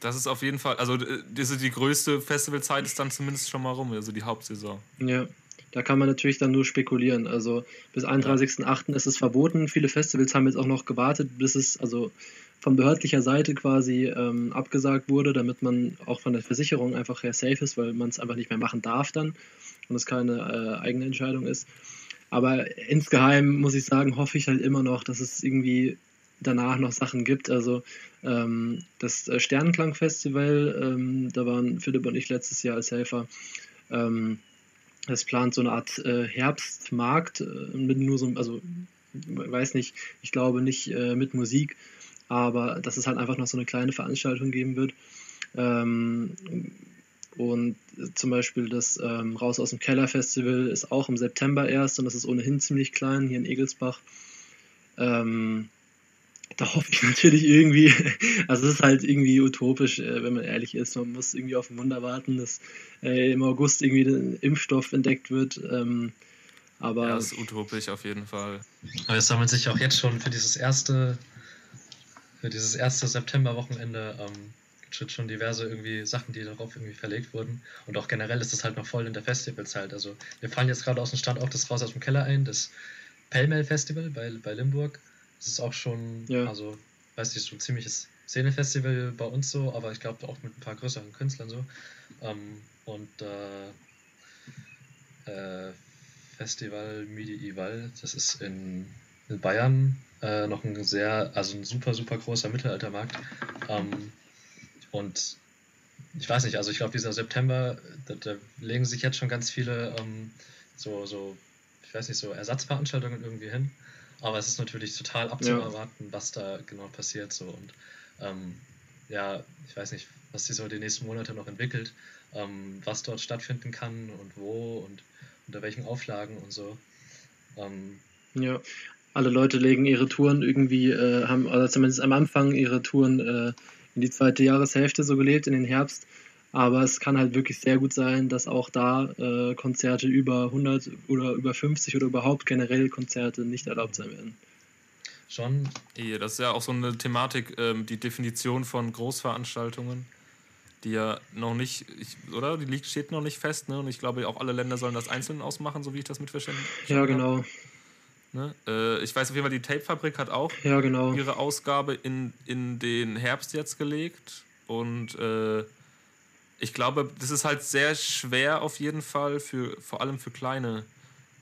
Das ist auf jeden Fall, also diese, die größte Festivalzeit ist dann zumindest schon mal rum, also die Hauptsaison. Ja, da kann man natürlich dann nur spekulieren. Also, bis 31.08. ist es verboten. Viele Festivals haben jetzt auch noch gewartet, bis es also von behördlicher Seite quasi ähm, abgesagt wurde, damit man auch von der Versicherung einfach her safe ist, weil man es einfach nicht mehr machen darf dann und es keine äh, eigene Entscheidung ist. Aber insgeheim muss ich sagen, hoffe ich halt immer noch, dass es irgendwie danach noch Sachen gibt. Also ähm, das äh, Sternenklang-Festival, ähm, da waren Philipp und ich letztes Jahr als Helfer. Ähm, das plant so eine Art äh, Herbstmarkt äh, mit nur so, also weiß nicht, ich glaube nicht äh, mit Musik, aber dass es halt einfach noch so eine kleine Veranstaltung geben wird. Ähm, und zum Beispiel das ähm, Raus aus dem Keller Festival ist auch im September erst und das ist ohnehin ziemlich klein hier in Egelsbach. Ähm, da hoffe ich natürlich irgendwie, also es ist halt irgendwie utopisch, äh, wenn man ehrlich ist. Man muss irgendwie auf ein Wunder warten, dass äh, im August irgendwie ein Impfstoff entdeckt wird. Ähm, aber Ja, das ist utopisch auf jeden Fall. Aber es sammelt sich auch jetzt schon für dieses erste, für dieses erste September-Wochenende ähm, schon diverse irgendwie Sachen, die darauf irgendwie verlegt wurden. Und auch generell ist das halt noch voll in der Festivalzeit. Also wir fallen jetzt gerade aus dem Stand auch das raus aus dem Keller ein, das Pellmell Festival bei, bei Limburg. Das ist auch schon, Ja. also weiß nicht, so ein ziemliches Szenefestival bei uns so, aber ich glaube auch mit ein paar größeren Künstlern so. Ähm, und äh, äh, Festival Medieval, das ist in, in Bayern äh, noch ein sehr, also ein super, super großer Mittelaltermarkt. Ähm, und ich weiß nicht, also ich glaube, dieser September, da, da legen sich jetzt schon ganz viele ähm, so, so, ich weiß nicht, so Ersatzveranstaltungen irgendwie hin. Aber es ist natürlich total abzuerwarten, was da genau passiert. So. Und ähm, ja, ich weiß nicht, was sich so die nächsten Monate noch entwickelt, ähm, was dort stattfinden kann und wo und unter welchen Auflagen und so. Ähm, Ja, alle Leute legen ihre Touren irgendwie, äh, haben, oder zumindest am Anfang ihre Touren äh, in die zweite Jahreshälfte so gelebt, in den Herbst. Aber es kann halt wirklich sehr gut sein, dass auch da äh, Konzerte über 100 oder über 50 oder überhaupt generell Konzerte nicht erlaubt sein werden. Schon, Das ist ja auch so eine Thematik, ähm, die Definition von Großveranstaltungen, die ja noch nicht, ich, oder? Die liegt, steht noch nicht fest, ne? Und ich glaube, auch alle Länder sollen das einzeln ausmachen, so wie ich das mitverstanden Ja, genau. Ne? Äh, ich weiß auf jeden Fall, die Tapefabrik hat auch Ja, genau. ihre Ausgabe in, in den Herbst jetzt gelegt. Und äh, ich glaube, das ist halt sehr schwer auf jeden Fall, für, vor allem für kleine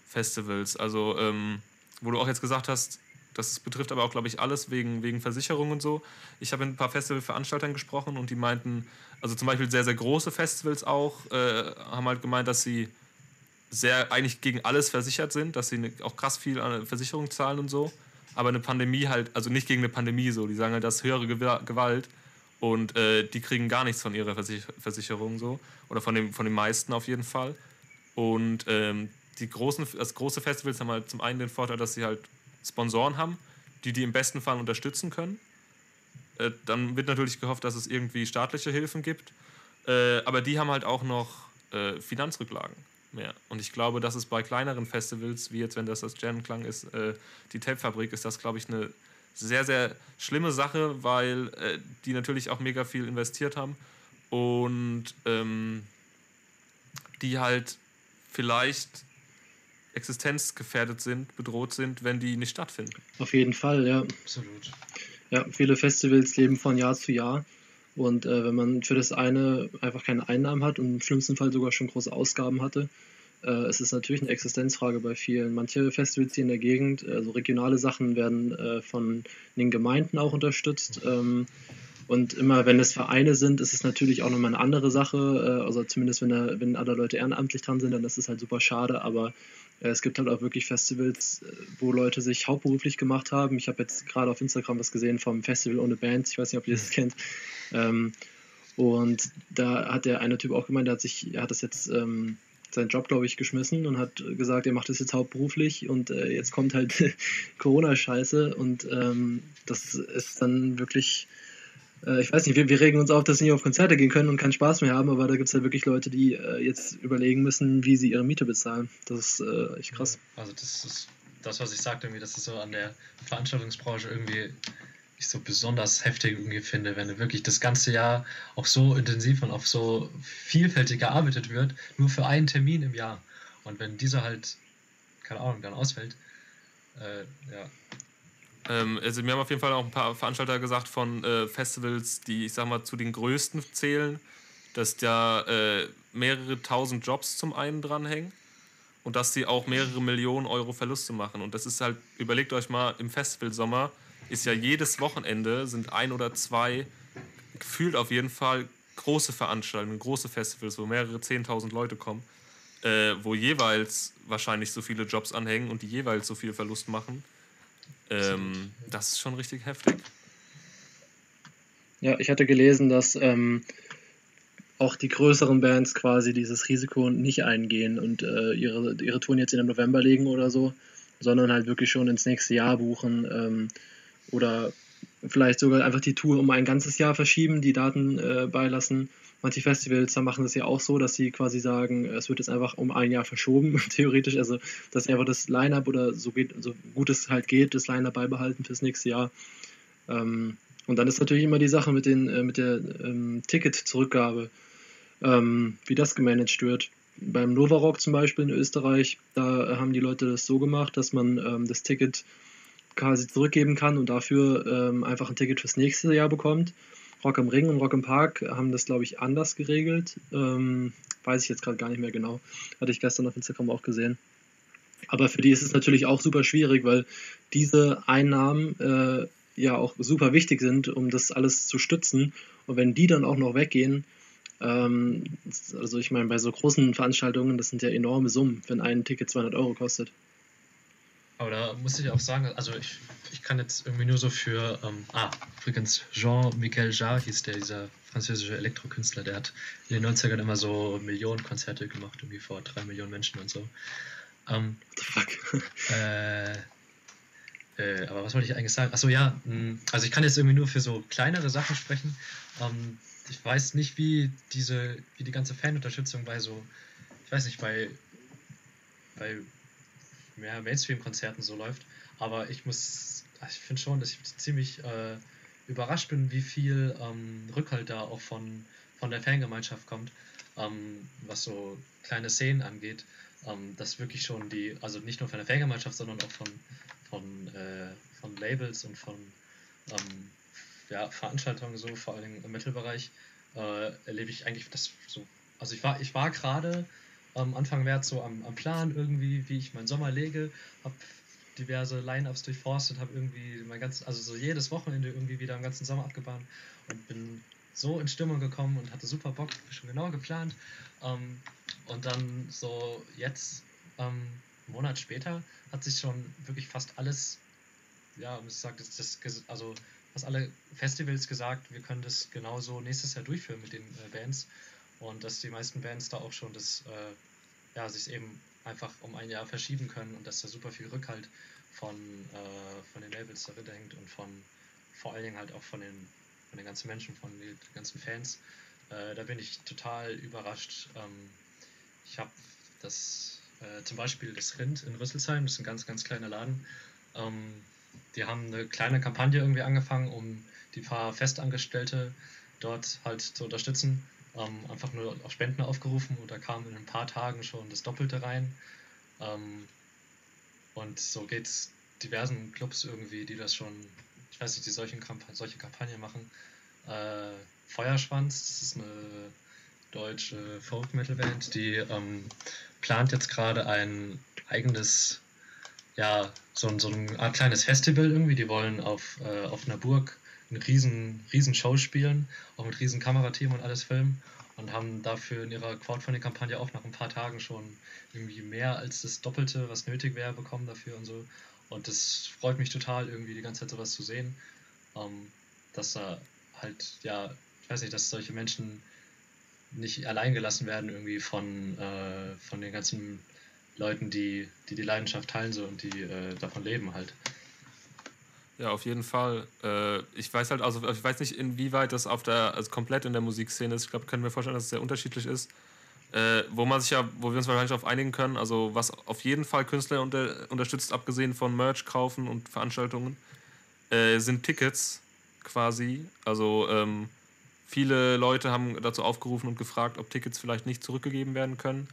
Festivals. Also, ähm, wo du auch jetzt gesagt hast, das betrifft aber auch, glaube ich, alles wegen, wegen Versicherung und so. Ich habe mit ein paar Festivalveranstaltern gesprochen und die meinten, also zum Beispiel sehr, sehr große Festivals auch, äh, haben halt gemeint, dass sie sehr eigentlich gegen alles versichert sind, dass sie ne, auch krass viel an Versicherung zahlen und so. Aber eine Pandemie halt, also nicht gegen eine Pandemie so, die sagen halt, das ist höhere Gewa- Gewalt und äh, die kriegen gar nichts von ihrer Versich Versicherung so. Oder von, dem, von den meisten auf jeden Fall. Und ähm, die großen, das große Festivals haben halt zum einen den Vorteil, dass sie halt Sponsoren haben, die die im besten Fall unterstützen können. Äh, dann wird natürlich gehofft, dass es irgendwie staatliche Hilfen gibt. Äh, aber die haben halt auch noch äh, Finanzrücklagen mehr. Und ich glaube, dass es bei kleineren Festivals, wie jetzt, wenn das das Gen Klang ist, äh, die Tapefabrik, ist das, glaube ich, eine sehr, sehr schlimme Sache, weil äh, die natürlich auch mega viel investiert haben und ähm, die halt vielleicht existenzgefährdet sind, bedroht sind, wenn die nicht stattfinden. Auf jeden Fall, ja. absolut. Ja, viele Festivals leben von Jahr zu Jahr. Und äh, wenn man für das eine einfach keine Einnahmen hat und im schlimmsten Fall sogar schon große Ausgaben hatte, äh, es ist natürlich eine Existenzfrage bei vielen. Manche Festivals hier in der Gegend, also regionale Sachen, werden äh, von den Gemeinden auch unterstützt. Ähm, und immer wenn es Vereine sind, ist es natürlich auch nochmal eine andere Sache. Äh, also zumindest wenn, da, wenn alle Leute ehrenamtlich dran sind, dann ist es halt super schade. Aber äh, es gibt halt auch wirklich Festivals, äh, wo Leute sich hauptberuflich gemacht haben. Ich habe jetzt gerade auf Instagram was gesehen vom Festival ohne Bands. Ich weiß nicht, ob ihr das kennt. Ähm, und da hat der eine Typ auch gemeint, der hat sich, er hat das jetzt ähm, seinen Job, glaube ich, geschmissen und hat gesagt, er macht das jetzt hauptberuflich und äh, jetzt kommt halt Corona-Scheiße und ähm, das ist dann wirklich, äh, ich weiß nicht, wir, wir regen uns auf, dass sie nicht auf Konzerte gehen können und keinen Spaß mehr haben, aber da gibt es halt wirklich Leute, die äh, jetzt überlegen müssen, wie sie ihre Miete bezahlen. Das ist äh, echt krass. Also das ist das, was ich sagte, irgendwie, dass es so an der Veranstaltungsbranche irgendwie ich so besonders heftig irgendwie finde, wenn wirklich das ganze Jahr auch so intensiv und auf so vielfältig gearbeitet wird, nur für einen Termin im Jahr. Und wenn dieser halt, keine Ahnung, dann ausfällt, äh, ja, Ähm, also mir haben auf jeden Fall auch ein paar Veranstalter gesagt von äh, Festivals, die ich sag mal zu den größten zählen, dass da äh, mehrere tausend Jobs zum einen dranhängen und dass sie auch mehrere Millionen Euro Verluste machen. Und das ist halt, überlegt euch mal, im Festivalsommer ist ja jedes Wochenende sind ein oder zwei, gefühlt auf jeden Fall, große Veranstaltungen, große Festivals, wo mehrere 10.000 Leute kommen, äh, wo jeweils wahrscheinlich so viele Jobs anhängen und die jeweils so viel Verlust machen. Ähm, das ist schon richtig heftig. Ja, ich hatte gelesen, dass ähm, auch die größeren Bands quasi dieses Risiko nicht eingehen und äh, ihre, ihre Touren jetzt in den November legen oder so, sondern halt wirklich schon ins nächste Jahr buchen ähm, oder vielleicht sogar einfach die Tour um ein ganzes Jahr verschieben, die Daten äh, beilassen. Manche Festivals machen das ja auch so, dass sie quasi sagen, es wird jetzt einfach um ein Jahr verschoben, theoretisch. Also, dass einfach das Line-Up oder so, geht, so gut es halt geht, das Line-Up beibehalten fürs nächste Jahr. Ähm, und dann ist natürlich immer die Sache mit, den, äh, mit der ähm, Ticket-Zurückgabe, ähm, wie das gemanagt wird. Beim Novarock zum Beispiel in Österreich, da haben die Leute das so gemacht, dass man ähm, das Ticket quasi zurückgeben kann und dafür ähm, einfach ein Ticket fürs nächste Jahr bekommt. Rock am Ring und Rock im Park haben das, glaube ich, anders geregelt. Ähm, weiß ich jetzt gerade gar nicht mehr genau. Hatte ich gestern auf Instagram auch gesehen. Aber für die ist es natürlich auch super schwierig, weil diese Einnahmen äh, ja auch super wichtig sind, um das alles zu stützen. Und wenn die dann auch noch weggehen, ähm, also ich meine, bei so großen Veranstaltungen, das sind ja enorme Summen, wenn ein Ticket 200 Euro kostet. Aber da muss ich auch sagen, also ich, ich kann jetzt irgendwie nur so für, ähm, ah, übrigens, Jean-Michel Jarre hieß der, dieser französische Elektrokünstler, der hat in den 90ern immer so Millionen Konzerte gemacht, irgendwie vor drei Millionen Menschen und so. Ähm, What the fuck? äh, Äh, aber was wollte ich eigentlich sagen? Achso, ja, mh, also ich kann jetzt irgendwie nur für so kleinere Sachen sprechen. Ähm, ich weiß nicht, wie diese, wie die ganze Fanunterstützung bei so, ich weiß nicht, bei, bei mehr Mainstream-Konzerten so läuft. Aber ich muss, ich finde schon, dass ich ziemlich äh, überrascht bin, wie viel ähm, Rückhalt da auch von, von der Fangemeinschaft kommt, ähm, was so kleine Szenen angeht. Ähm, dass wirklich schon die, also nicht nur von der Fangemeinschaft, sondern auch von, von, äh, von Labels und von ähm, ja, Veranstaltungen, so vor allem im Mittelbereich, äh, erlebe ich eigentlich das so. Also ich war, ich war gerade ähm, Anfang März so am, am Plan irgendwie, wie ich meinen Sommer lege, habe diverse Line-Ups durchforstet, habe irgendwie mein ganzes, also so jedes Wochenende irgendwie wieder im ganzen Sommer abgebahnt und bin so in Stimmung gekommen und hatte super Bock, schon genau geplant. Ähm, und dann so jetzt, ähm, einen Monat später, hat sich schon wirklich fast alles, ja, ich sage das, das, also fast alle Festivals gesagt, wir können das genauso nächstes Jahr durchführen mit den äh, Bands und dass die meisten Bands da auch schon das, äh, ja, sich eben einfach um ein Jahr verschieben können und dass da super viel Rückhalt von, äh, von den Labels dahinter hängt und von vor allen Dingen halt auch von den, von den ganzen Menschen, von den ganzen Fans. Äh, da bin ich total überrascht. Ähm, ich habe das äh, zum Beispiel das Rind in Rüsselsheim, das ist ein ganz, ganz kleiner Laden. Ähm, die haben eine kleine Kampagne irgendwie angefangen, um die paar Festangestellte dort halt zu unterstützen. Ähm, einfach nur auf Spenden aufgerufen und da kam in ein paar Tagen schon das Doppelte rein. Ähm, und so geht es diversen Clubs irgendwie, die das schon, ich weiß nicht, die solchen Kamp solche Kampagnen machen. Äh, Feuerschwanz, das ist eine deutsche Folk-Metal-Band, die ähm, plant jetzt gerade ein eigenes, ja, so, so eine Art kleines Festival irgendwie. Die wollen auf, äh, auf einer Burg eine riesen, riesen Show spielen, auch mit riesen Kamerateam und alles filmen und haben dafür in ihrer Crowdfunding-Kampagne auch nach ein paar Tagen schon irgendwie mehr als das Doppelte, was nötig wäre, bekommen dafür und so. Und das freut mich total, irgendwie die ganze Zeit sowas zu sehen, ähm, dass da halt, ja, ich weiß nicht, dass solche Menschen nicht allein gelassen werden irgendwie von, äh, von den ganzen Leuten, die, die die Leidenschaft teilen so und die äh, davon leben halt. Ja, auf jeden Fall. Äh, ich weiß halt, also ich weiß nicht, inwieweit das auf der, also komplett in der Musikszene ist. Ich glaube, können wir vorstellen, dass es sehr unterschiedlich ist. Äh, wo man sich ja, wo wir uns wahrscheinlich darauf einigen können, also was auf jeden Fall Künstler unter, unterstützt, abgesehen von Merch kaufen und Veranstaltungen, äh, sind Tickets quasi. Also ähm, viele Leute haben dazu aufgerufen und gefragt, ob Tickets vielleicht nicht zurückgegeben werden können.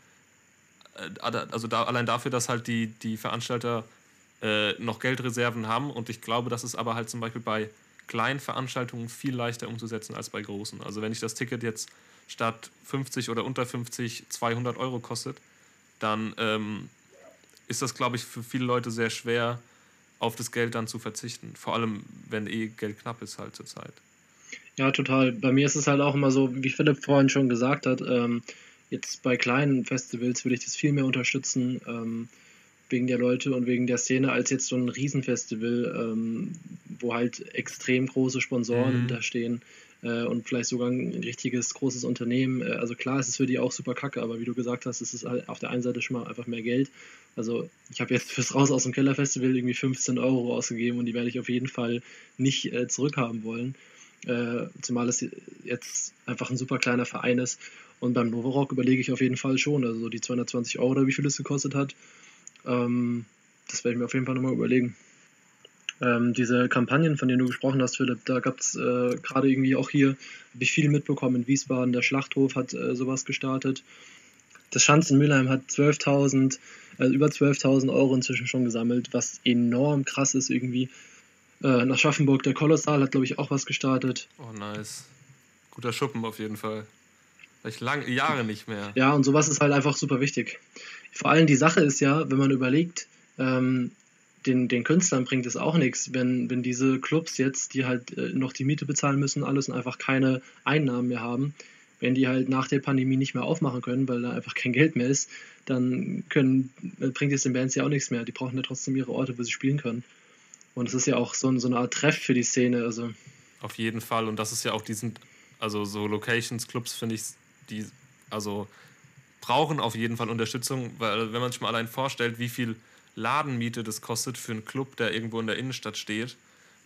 Äh, also da, allein dafür, dass halt die, die Veranstalter äh, noch Geldreserven haben. Und ich glaube, das ist aber halt zum Beispiel bei kleinen Veranstaltungen viel leichter umzusetzen als bei großen. Also wenn ich das Ticket jetzt statt 50 oder unter 50 200 Euro kostet, dann ähm, ist das, glaube ich, für viele Leute sehr schwer, auf das Geld dann zu verzichten. Vor allem, wenn eh Geld knapp ist halt zur Zeit. Ja, total. Bei mir ist es halt auch immer so, wie Philipp vorhin schon gesagt hat, ähm, jetzt bei kleinen Festivals würde ich das viel mehr unterstützen. Ähm, wegen der Leute und wegen der Szene als jetzt so ein Riesenfestival, ähm, wo halt extrem große Sponsoren mhm. hinterstehen äh, und vielleicht sogar ein richtiges großes Unternehmen. Äh, also klar, es ist für die auch super kacke, aber wie du gesagt hast, es ist halt auf der einen Seite schon mal einfach mehr Geld. Also ich habe jetzt fürs Raus aus dem Keller Festival irgendwie 15 Euro ausgegeben und die werde ich auf jeden Fall nicht äh, zurückhaben wollen. Äh, zumal es jetzt einfach ein super kleiner Verein ist. Und beim Novorock überlege ich auf jeden Fall schon, also die 220 Euro oder wie viel es gekostet hat, ähm, das werde ich mir auf jeden Fall nochmal überlegen. Ähm, diese Kampagnen, von denen du gesprochen hast, Philipp, da gab es äh, gerade irgendwie auch hier, habe ich viel mitbekommen in Wiesbaden, der Schlachthof hat äh, sowas gestartet. Das Schanz in Mülheim hat 12.000, äh, über 12.000 Euro inzwischen schon gesammelt, was enorm krass ist irgendwie. Äh, nach Schaffenburg, der Kolossal hat, glaube ich, auch was gestartet. Oh, nice. Guter Schuppen auf jeden Fall. Vielleicht lange Jahre nicht mehr. Ja, und sowas ist halt einfach super wichtig. Vor allem die Sache ist ja, wenn man überlegt, ähm, den, den Künstlern bringt es auch nichts, wenn, wenn diese Clubs jetzt, die halt äh, noch die Miete bezahlen müssen, alles und einfach keine Einnahmen mehr haben, wenn die halt nach der Pandemie nicht mehr aufmachen können, weil da einfach kein Geld mehr ist, dann können, äh, bringt es den Bands ja auch nichts mehr. Die brauchen ja trotzdem ihre Orte, wo sie spielen können. Und es ist ja auch so, so eine Art Treff für die Szene. Also. Auf jeden Fall. Und das ist ja auch diesen, also so Locations, Clubs finde ich, die, also brauchen auf jeden Fall Unterstützung, weil wenn man sich mal allein vorstellt, wie viel Ladenmiete das kostet für einen Club, der irgendwo in der Innenstadt steht.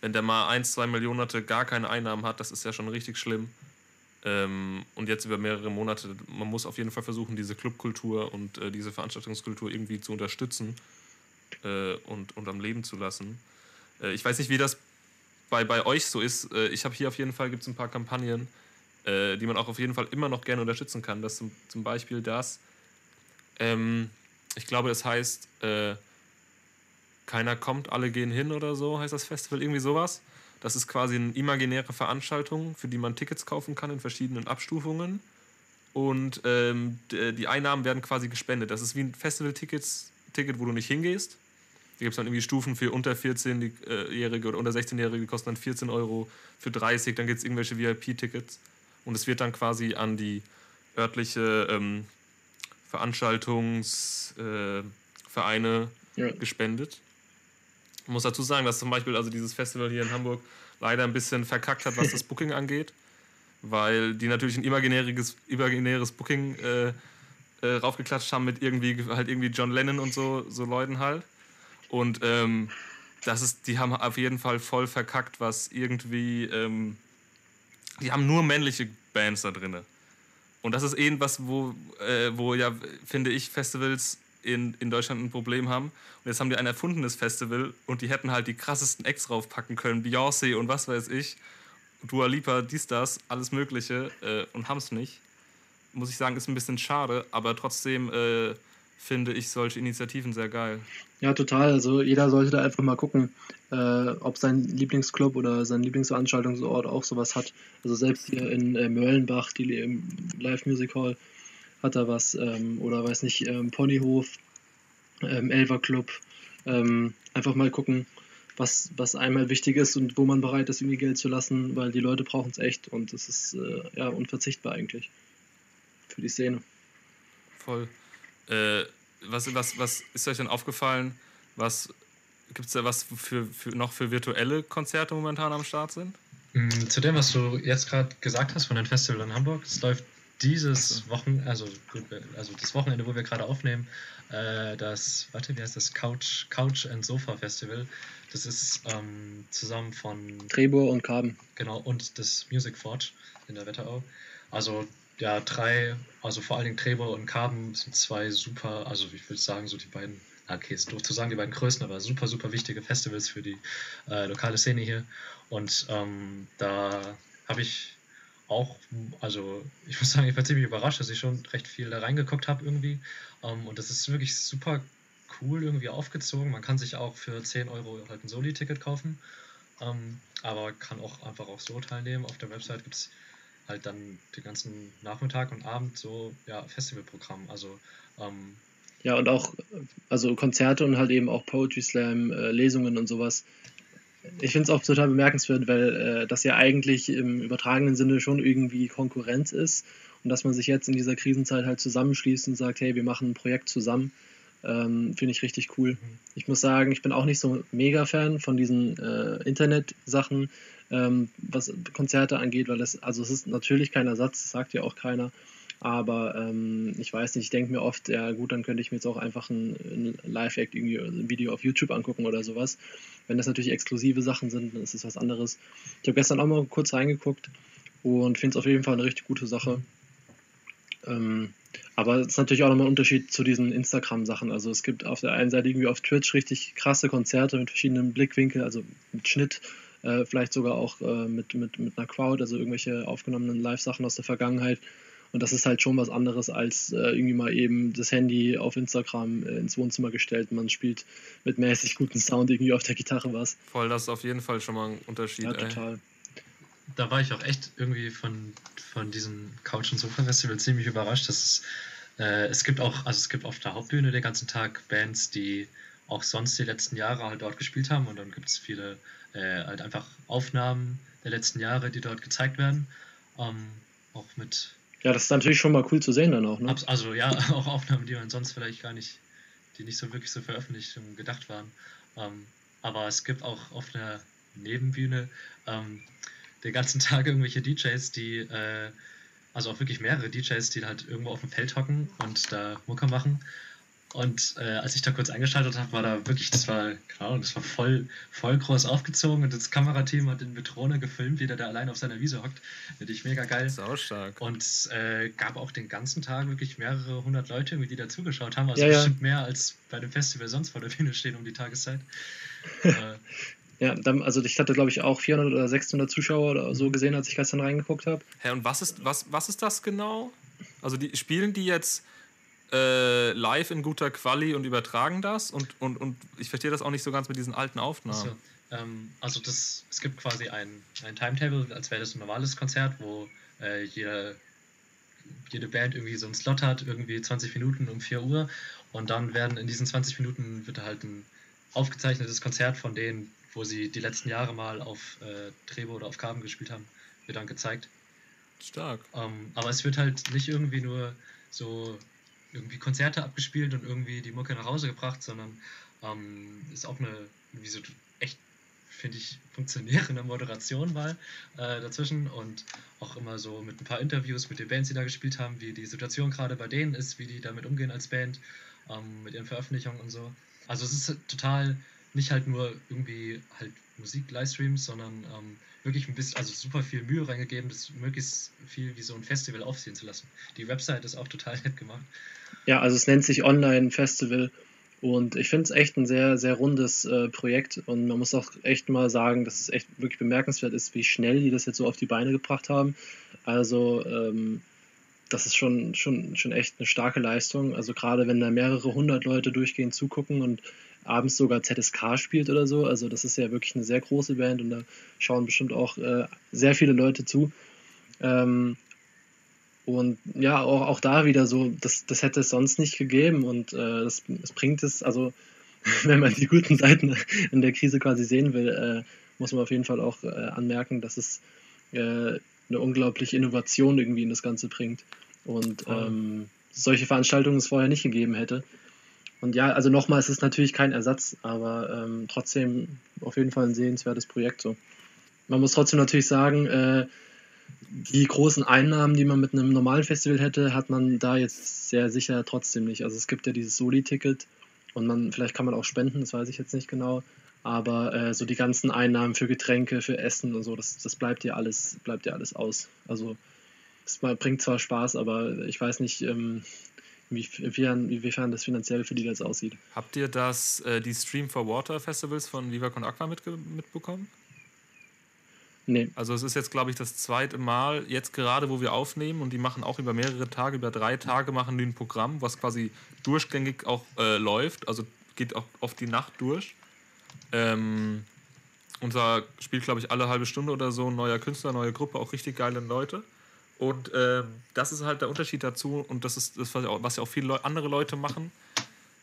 Wenn der mal ein, zwei Monate gar keine Einnahmen hat, das ist ja schon richtig schlimm. Ähm, und jetzt über mehrere Monate, man muss auf jeden Fall versuchen, diese Clubkultur und äh, diese Veranstaltungskultur irgendwie zu unterstützen äh, und, und am Leben zu lassen. Äh, ich weiß nicht, wie das bei, bei euch so ist. Äh, ich habe hier auf jeden Fall gibt's ein paar Kampagnen, äh, die man auch auf jeden Fall immer noch gerne unterstützen kann. Das zum, zum Beispiel das, ähm, ich glaube, das heißt, äh, keiner kommt, alle gehen hin oder so, heißt das Festival, irgendwie sowas. Das ist quasi eine imaginäre Veranstaltung, für die man Tickets kaufen kann in verschiedenen Abstufungen. Und ähm, die Einnahmen werden quasi gespendet. Das ist wie ein Festival-Ticket, wo du nicht hingehst. Da gibt es dann irgendwie Stufen für unter 14-Jährige oder unter 16-Jährige, die kosten dann 14 Euro für 30. Dann gibt es irgendwelche VIP-Tickets. Und es wird dann quasi an die örtliche ähm, Veranstaltungsvereine äh, ja. gespendet. Ich muss dazu sagen, dass zum Beispiel also dieses Festival hier in Hamburg leider ein bisschen verkackt hat, was das Booking angeht, weil die natürlich ein imaginäres, imaginäres Booking äh, äh, raufgeklatscht haben mit irgendwie halt irgendwie John Lennon und so, so Leuten halt. Und ähm, das ist, die haben auf jeden Fall voll verkackt, was irgendwie, ähm, die haben nur männliche Bands da drin. Und das ist irgendwas, wo, äh, wo ja, finde ich, Festivals in, in Deutschland ein Problem haben. Und jetzt haben die ein erfundenes Festival und die hätten halt die krassesten Acts draufpacken können, Beyoncé und was weiß ich, Dua Lipa, dies, das, alles Mögliche äh, und haben es nicht. Muss ich sagen, ist ein bisschen schade, aber trotzdem äh, finde ich solche Initiativen sehr geil. Ja, total. Also jeder sollte da einfach mal gucken, äh, ob sein Lieblingsclub oder sein Lieblingsveranstaltungsort auch sowas hat. Also selbst hier in äh, Möllenbach, die Live Music Hall, hat er was, ähm, oder weiß nicht, ähm, Ponyhof, ähm, Elver Club. Ähm, einfach mal gucken, was, was einmal wichtig ist und wo man bereit ist, irgendwie Geld zu lassen, weil die Leute brauchen es echt und es ist äh, ja unverzichtbar eigentlich für die Szene. Voll. Äh, was, was, was ist euch denn aufgefallen? Was gibt es da was für, für, noch für virtuelle Konzerte momentan am Start sind? Mm, zu dem, was du jetzt gerade gesagt hast von dem Festival in Hamburg, es läuft dieses Wochenende, also, also das Wochenende, wo wir gerade aufnehmen, äh, das, warte, wie heißt das? Couch, Couch and Sofa Festival. Das ist ähm, zusammen von Trebur und Carben. Genau, und das Music Forge in der Wetterau. Also ja, drei, also vor allen Dingen Trebur und Carben sind zwei super, also ich würde sagen, so die beiden, okay, ist doof zu sagen, die beiden größten, aber super, super wichtige Festivals für die äh, lokale Szene hier. Und ähm, da habe ich auch, also ich muss sagen, ich war ziemlich überrascht, dass ich schon recht viel da reingeguckt habe irgendwie. Ähm, und das ist wirklich super cool irgendwie aufgezogen. Man kann sich auch für 10 Euro halt ein Soli-Ticket kaufen, ähm, aber kann auch einfach auch so teilnehmen. Auf der Website gibt es halt dann den ganzen Nachmittag und Abend so ja, Festivalprogramm. Also ähm, ja, und auch also Konzerte und halt eben auch Poetry Slam, äh, Lesungen und sowas ich finde es auch total bemerkenswert, weil äh, das ja eigentlich im übertragenen Sinne schon irgendwie Konkurrenz ist und dass man sich jetzt in dieser Krisenzeit halt zusammenschließt und sagt, hey, wir machen ein Projekt zusammen, ähm, finde ich richtig cool. Ich muss sagen, ich bin auch nicht so mega Fan von diesen äh, Internet-Sachen, ähm, was Konzerte angeht, weil das, also es ist natürlich kein Ersatz, das sagt ja auch keiner. Aber ähm, ich weiß nicht, ich denke mir oft, ja gut, dann könnte ich mir jetzt auch einfach ein, ein Live-Act, irgendwie ein Video auf YouTube angucken oder sowas. Wenn das natürlich exklusive Sachen sind, dann ist es was anderes. Ich habe gestern auch mal kurz reingeguckt und finde es auf jeden Fall eine richtig gute Sache. Ähm, aber es ist natürlich auch nochmal ein Unterschied zu diesen Instagram-Sachen. Also es gibt auf der einen Seite irgendwie auf Twitch richtig krasse Konzerte mit verschiedenen Blickwinkeln, also mit Schnitt, äh, vielleicht sogar auch äh, mit, mit, mit einer Crowd, also irgendwelche aufgenommenen Live-Sachen aus der Vergangenheit. Und das ist halt schon was anderes als äh, irgendwie mal eben das Handy auf Instagram äh, ins Wohnzimmer gestellt. Man spielt mit mäßig gutem Sound irgendwie auf der Gitarre was. Voll, das ist auf jeden Fall schon mal ein Unterschied. Ja, total. Da war ich auch echt irgendwie von, von diesem Couch- und Sofa-Festival ziemlich überrascht. Dass es, äh, es gibt auch, also es gibt auf der Hauptbühne den ganzen Tag Bands, die auch sonst die letzten Jahre halt dort gespielt haben. Und dann gibt es viele äh, halt einfach Aufnahmen der letzten Jahre, die dort gezeigt werden. Ähm, auch mit ja, das ist natürlich schon mal cool zu sehen dann auch, ne? Also ja, auch Aufnahmen, die man sonst vielleicht gar nicht, die nicht so wirklich so veröffentlicht und gedacht waren. Ähm, aber es gibt auch auf einer Nebenbühne ähm, den ganzen Tag irgendwelche DJs, die, äh, also auch wirklich mehrere DJs, die halt irgendwo auf dem Feld hocken und da Mucker machen. Und äh, als ich da kurz eingeschaltet habe, war da wirklich, das war, keine Ahnung, das war voll, voll groß aufgezogen und das Kamerateam hat den mit Drohne gefilmt, wie der da allein auf seiner Wiese hockt. Finde ich mega geil. Sau stark. Und äh, gab auch den ganzen Tag wirklich mehrere hundert Leute, die da zugeschaut haben. Also Ja, ja. bestimmt mehr als bei dem Festival sonst vor der Bühne stehen um die Tageszeit. äh, Ja, dann, also ich hatte, glaube ich, auch 400 oder 600 Zuschauer oder so gesehen, als ich gestern reingeguckt habe. Hä, und was ist, was, was ist das genau? Also die spielen die jetzt äh, live in guter Quali und übertragen das und, und, und ich verstehe das auch nicht so ganz mit diesen alten Aufnahmen. So, ähm, also das, es gibt quasi ein, ein Timetable, als wäre das ein normales Konzert, wo äh, jede, jede Band irgendwie so einen Slot hat, irgendwie 20 Minuten um 4 Uhr und dann werden in diesen 20 Minuten wird halt ein aufgezeichnetes Konzert von denen, wo sie die letzten Jahre mal auf äh, Trebo oder auf Carben gespielt haben, wird dann gezeigt. Stark. Ähm, aber es wird halt nicht irgendwie nur so irgendwie Konzerte abgespielt und irgendwie die Mucke nach Hause gebracht, sondern ähm, ist auch eine wie so echt, finde ich, funktionierende Moderation mal äh, dazwischen und auch immer so mit ein paar Interviews mit den Bands, die da gespielt haben, wie die Situation gerade bei denen ist, wie die damit umgehen als Band, ähm, mit ihren Veröffentlichungen und so. Also es ist total nicht halt nur irgendwie halt Musik-Livestreams, sondern ähm, wirklich ein bisschen, also super viel Mühe reingegeben, das möglichst viel wie so ein Festival aufsehen zu lassen. Die Website ist auch total nett gemacht. Ja, also es nennt sich Online Festival und ich finde es echt ein sehr, sehr rundes äh, Projekt und man muss auch echt mal sagen, dass es echt wirklich bemerkenswert ist, wie schnell die das jetzt so auf die Beine gebracht haben. Also ähm, das ist schon, schon, schon echt eine starke Leistung. Also gerade wenn da mehrere hundert Leute durchgehend zugucken und abends sogar ZSK spielt oder so, also das ist ja wirklich eine sehr große Band und da schauen bestimmt auch äh, sehr viele Leute zu. Ähm, und ja, auch, auch da wieder so, das, das hätte es sonst nicht gegeben und äh, das, das bringt es, also wenn man die guten Seiten in der Krise quasi sehen will, äh, muss man auf jeden Fall auch äh, anmerken, dass es äh, eine unglaubliche Innovation irgendwie in das Ganze bringt und ähm, solche Veranstaltungen es vorher nicht gegeben hätte. Und ja, also nochmal, es ist natürlich kein Ersatz, aber ähm, trotzdem auf jeden Fall ein sehenswertes Projekt so. Man muss trotzdem natürlich sagen, äh, die großen Einnahmen, die man mit einem normalen Festival hätte, hat man da jetzt sehr sicher trotzdem nicht. Also es gibt ja dieses Soli-Ticket und man, vielleicht kann man auch spenden, das weiß ich jetzt nicht genau. Aber äh, so die ganzen Einnahmen für Getränke, für Essen und so, das, das bleibt ja alles, bleibt ja alles aus. Also es bringt zwar Spaß, aber ich weiß nicht, ähm, inwiefern, inwiefern das finanziell für die jetzt aussieht. Habt ihr das, äh, die Stream for Water Festivals von Viva Con Aqua mitge mitbekommen? Nee. Also es ist jetzt, glaube ich, das zweite Mal, jetzt gerade, wo wir aufnehmen und die machen auch über mehrere Tage, über drei Tage machen die ein Programm, was quasi durchgängig auch äh, läuft, also geht auch oft die Nacht durch. Ähm, unser spielt, glaube ich, alle halbe Stunde oder so ein neuer Künstler, neue Gruppe, auch richtig geile Leute. Und ähm, das ist halt der Unterschied dazu und das ist das, was ja auch, auch viele Leu andere Leute machen.